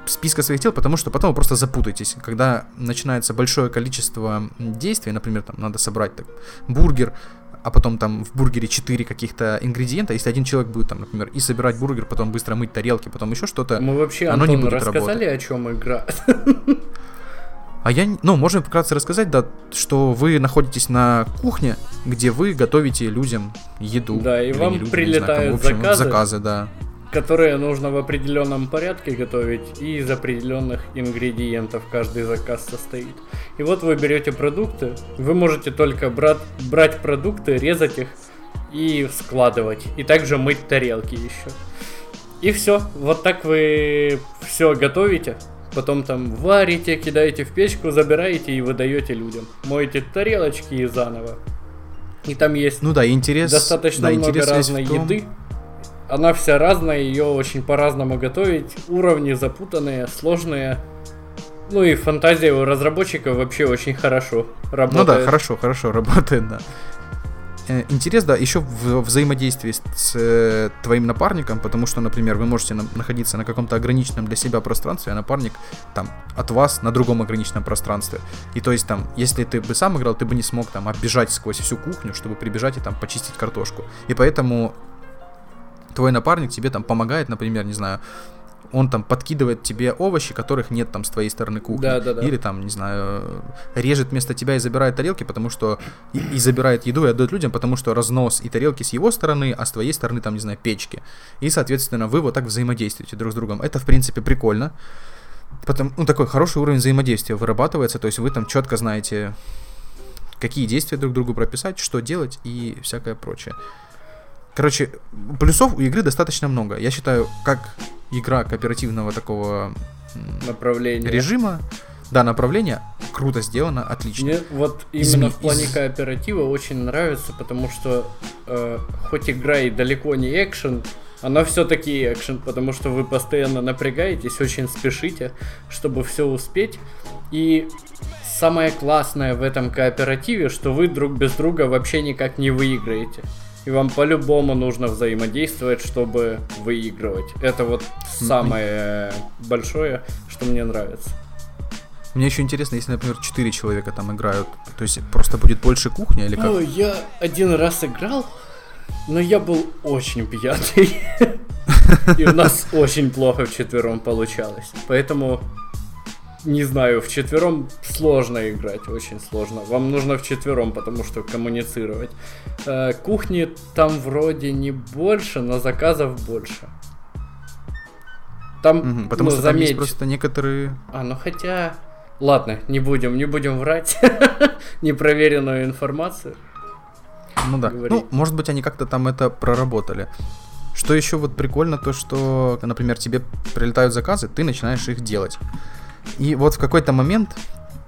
списка своих дел, потому что потом вы просто запутаетесь. Когда начинается большое количество действий, например, там надо собрать так, бургер, а потом там в бургере 4 каких-то ингредиента, если один человек будет там, например, и собирать бургер, потом быстро мыть тарелки, потом еще что-то, Мы вообще, оно Антон, не будет рассказали, работать. о чем игра? А я, ну, можем вкратце рассказать, да, что вы находитесь на кухне, где вы готовите людям еду. Да, и вам людям, прилетают знаю, там, общем, заказы, заказы, да. Которые нужно в определенном порядке готовить и из определенных ингредиентов каждый заказ состоит. И вот вы берете продукты, вы можете только брать, брать продукты, резать их и складывать. И также мыть тарелки еще. И все. Вот так вы все готовите потом там варите, кидаете в печку, забираете и выдаете людям. Моете тарелочки и заново. И там есть ну да, интерес, достаточно да, много интерес разной том... еды. Она вся разная, ее очень по-разному готовить. Уровни запутанные, сложные. Ну и фантазия у разработчиков вообще очень хорошо работает. Ну да, хорошо, хорошо работает, да. Э, интерес, да, еще в взаимодействии с, э, твоим напарником, потому что, например, вы можете на, находиться на каком-то ограниченном для себя пространстве, а напарник там от вас на другом ограниченном пространстве. И то есть там, если ты бы сам играл, ты бы не смог там оббежать сквозь всю кухню, чтобы прибежать и там почистить картошку. И поэтому твой напарник тебе там помогает, например, не знаю, он там подкидывает тебе овощи, которых нет там с твоей стороны кухни. Да, да, да. Или там, не знаю, режет вместо тебя и забирает тарелки, потому что... И, и забирает еду и отдает людям, потому что разнос и тарелки с его стороны, а с твоей стороны там, не знаю, печки. И, соответственно, вы вот так взаимодействуете друг с другом. Это, в принципе, прикольно. Потом, ну, такой хороший уровень взаимодействия вырабатывается, то есть вы там четко знаете, какие действия друг другу прописать, что делать и всякое прочее. Короче, плюсов у игры достаточно много. Я считаю, как игра кооперативного такого направления режима, да, направление круто сделано, отлично. Мне вот именно из, в плане кооператива очень нравится, потому что э, хоть игра и далеко не экшен, она все-таки экшен, потому что вы постоянно напрягаетесь, очень спешите, чтобы все успеть. И самое классное в этом кооперативе, что вы друг без друга вообще никак не выиграете и вам по-любому нужно взаимодействовать, чтобы выигрывать. Это вот самое большое, что мне нравится. Мне еще интересно, если, например, 4 человека там играют, то есть просто будет больше кухня или как? Ну, я один раз играл, но я был очень пьяный. И у нас очень плохо в четвером получалось. Поэтому не знаю, в четвером сложно играть, очень сложно. Вам нужно в четвером, потому что коммуницировать. Э, кухни там вроде не больше, но заказов больше. Там, угу, потому ну, что заметь... там есть просто некоторые... А, ну хотя... Ладно, не будем, не будем врать непроверенную информацию. Ну да. Говорить. Ну, может быть, они как-то там это проработали. Что еще вот прикольно, то что, например, тебе прилетают заказы, ты начинаешь их делать. И вот в какой-то момент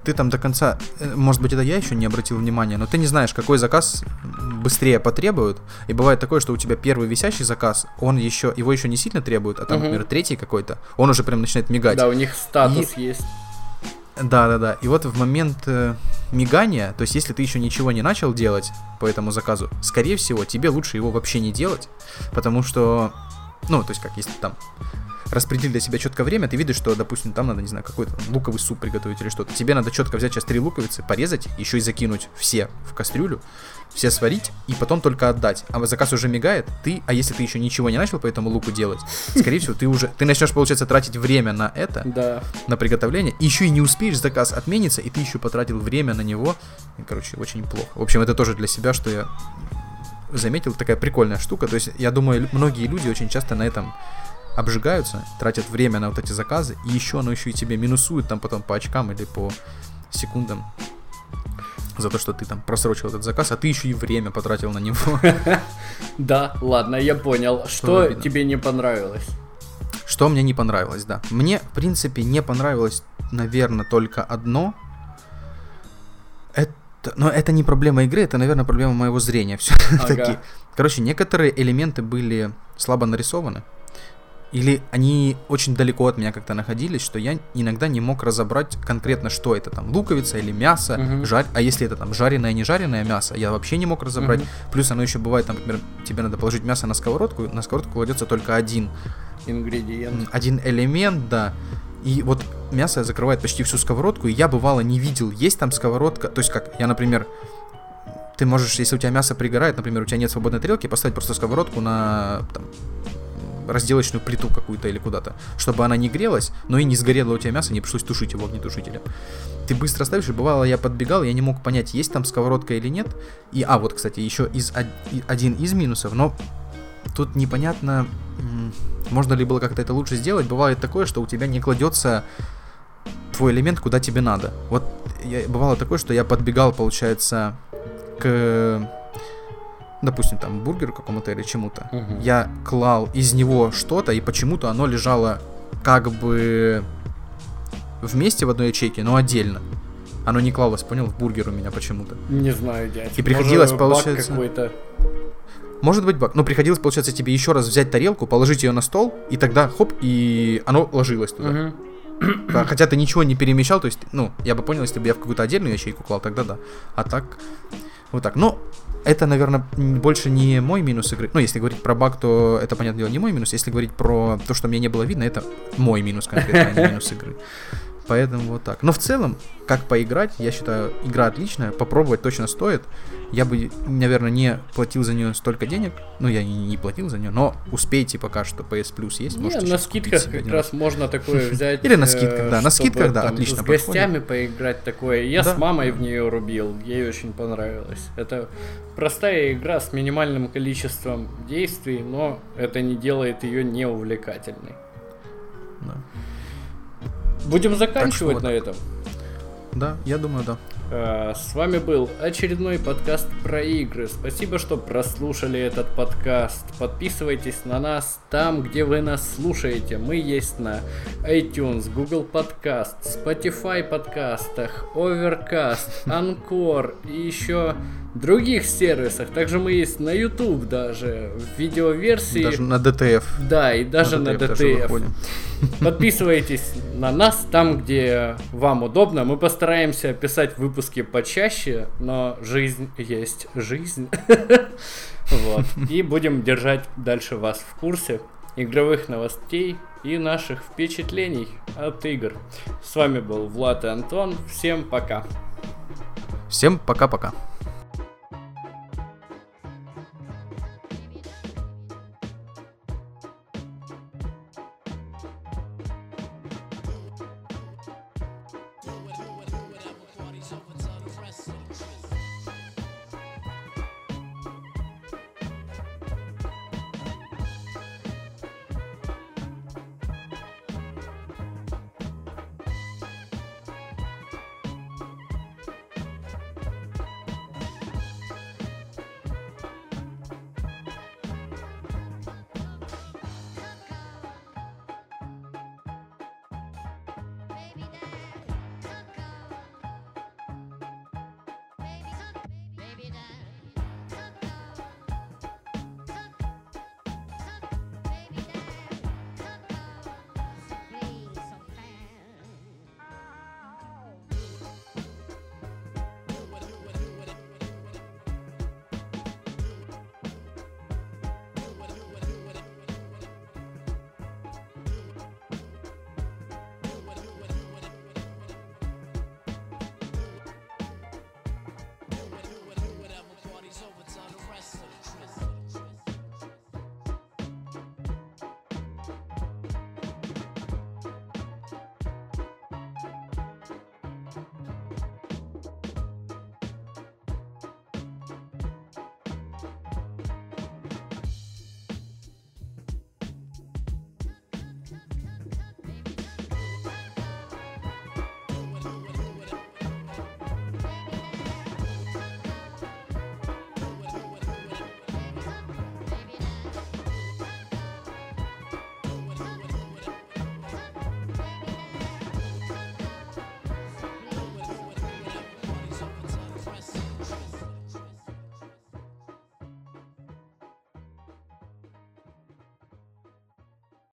ты там до конца, э, может быть, это я еще не обратил внимания, но ты не знаешь, какой заказ быстрее потребуют. И бывает такое, что у тебя первый висящий заказ, он еще, его еще не сильно требует, а там, угу. например, третий какой-то, он уже прям начинает мигать. Да, у них статус и... есть. Да, да, да. И вот в момент э, мигания, то есть если ты еще ничего не начал делать по этому заказу, скорее всего, тебе лучше его вообще не делать, потому что, ну, то есть как, если там распределить для себя четко время, ты видишь, что, допустим, там надо, не знаю, какой-то луковый суп приготовить или что-то. Тебе надо четко взять сейчас три луковицы, порезать, еще и закинуть все в кастрюлю, все сварить и потом только отдать. А заказ уже мигает, ты, а если ты еще ничего не начал по этому луку делать, скорее всего, ты уже, ты начнешь, получается, тратить время на это, да. на приготовление, еще и не успеешь, заказ отменится, и ты еще потратил время на него. И, короче, очень плохо. В общем, это тоже для себя, что я заметил, такая прикольная штука. То есть, я думаю, многие люди очень часто на этом обжигаются, тратят время на вот эти заказы, и еще оно еще и тебе минусует там потом по очкам или по секундам. за то, что ты там просрочил этот заказ, а ты еще и время потратил на него. Да, ладно, я понял. Что тебе не понравилось? Что мне не понравилось, да. Мне, в принципе, не понравилось, наверное, только одно. Это, но это не проблема игры, это, наверное, проблема моего зрения все-таки. Ага. Короче, некоторые элементы были слабо нарисованы. Или они очень далеко от меня как-то находились, что я иногда не мог разобрать конкретно, что это там, луковица или мясо, uh-huh. жарь, а если это там жареное, не жареное мясо, я вообще не мог разобрать. Uh-huh. Плюс оно еще бывает, там, например, тебе надо положить мясо на сковородку, на сковородку кладется только один ингредиент, один элемент, да. И вот мясо закрывает почти всю сковородку, и я бывало не видел, есть там сковородка, то есть как, я, например, ты можешь, если у тебя мясо пригорает, например, у тебя нет свободной тарелки, поставить просто сковородку на там, разделочную плиту какую-то или куда-то, чтобы она не грелась, но и не сгорело у тебя мясо, не пришлось тушить его огнетушителем. Ты быстро ставишь, и бывало, я подбегал, я не мог понять, есть там сковородка или нет. И, а, вот, кстати, еще из, один из минусов, но тут непонятно, можно ли было как-то это лучше сделать. Бывает такое, что у тебя не кладется твой элемент куда тебе надо. Вот я, бывало такое, что я подбегал, получается, к допустим, там, бургеру какому-то или чему-то, угу. я клал из него что-то, и почему-то оно лежало как бы вместе в одной ячейке, но отдельно. Оно не клалось, понял, в бургер у меня почему-то. Не знаю, дядь. И приходилось, Может, получается... какой-то. Может быть баг. Но приходилось, получается, тебе еще раз взять тарелку, положить ее на стол, и тогда хоп, и оно ложилось туда. Угу. Хотя ты ничего не перемещал, то есть, ну, я бы понял, если бы я в какую-то отдельную ячейку клал, тогда да. А так, вот так. Но это, наверное, больше не мой минус игры. Ну, если говорить про баг, то это, понятное дело, не мой минус. Если говорить про то, что мне не было видно, это мой минус конкретно, а не минус игры. Поэтому вот так. Но в целом, как поиграть, я считаю, игра отличная, попробовать точно стоит. Я бы, наверное, не платил за нее столько денег. Ну, я не, не платил за нее, но успейте пока что PS Plus есть. Не, на скидках как раз можно такое взять. Или на скидках, да. На скидках, да, отлично. С гостями поиграть такое. Я с мамой в нее рубил. Ей очень понравилось. Это простая игра с минимальным количеством действий, но это не делает ее неувлекательной. Да. Будем заканчивать вот. на этом. Да, я думаю, да. А, с вами был очередной подкаст про игры. Спасибо, что прослушали этот подкаст. Подписывайтесь на нас там, где вы нас слушаете. Мы есть на iTunes, Google Podcast, Spotify подкастах, Overcast, Anchor и еще других сервисах. Также мы есть на YouTube даже, в видеоверсии. Даже на DTF. Да, и даже на DTF. На DTF. Подписывайтесь на нас там, где вам удобно. Мы постараемся писать выпуски почаще, но жизнь есть жизнь. Вот. И будем держать дальше вас в курсе игровых новостей и наших впечатлений от игр. С вами был Влад и Антон. Всем пока. Всем пока-пока.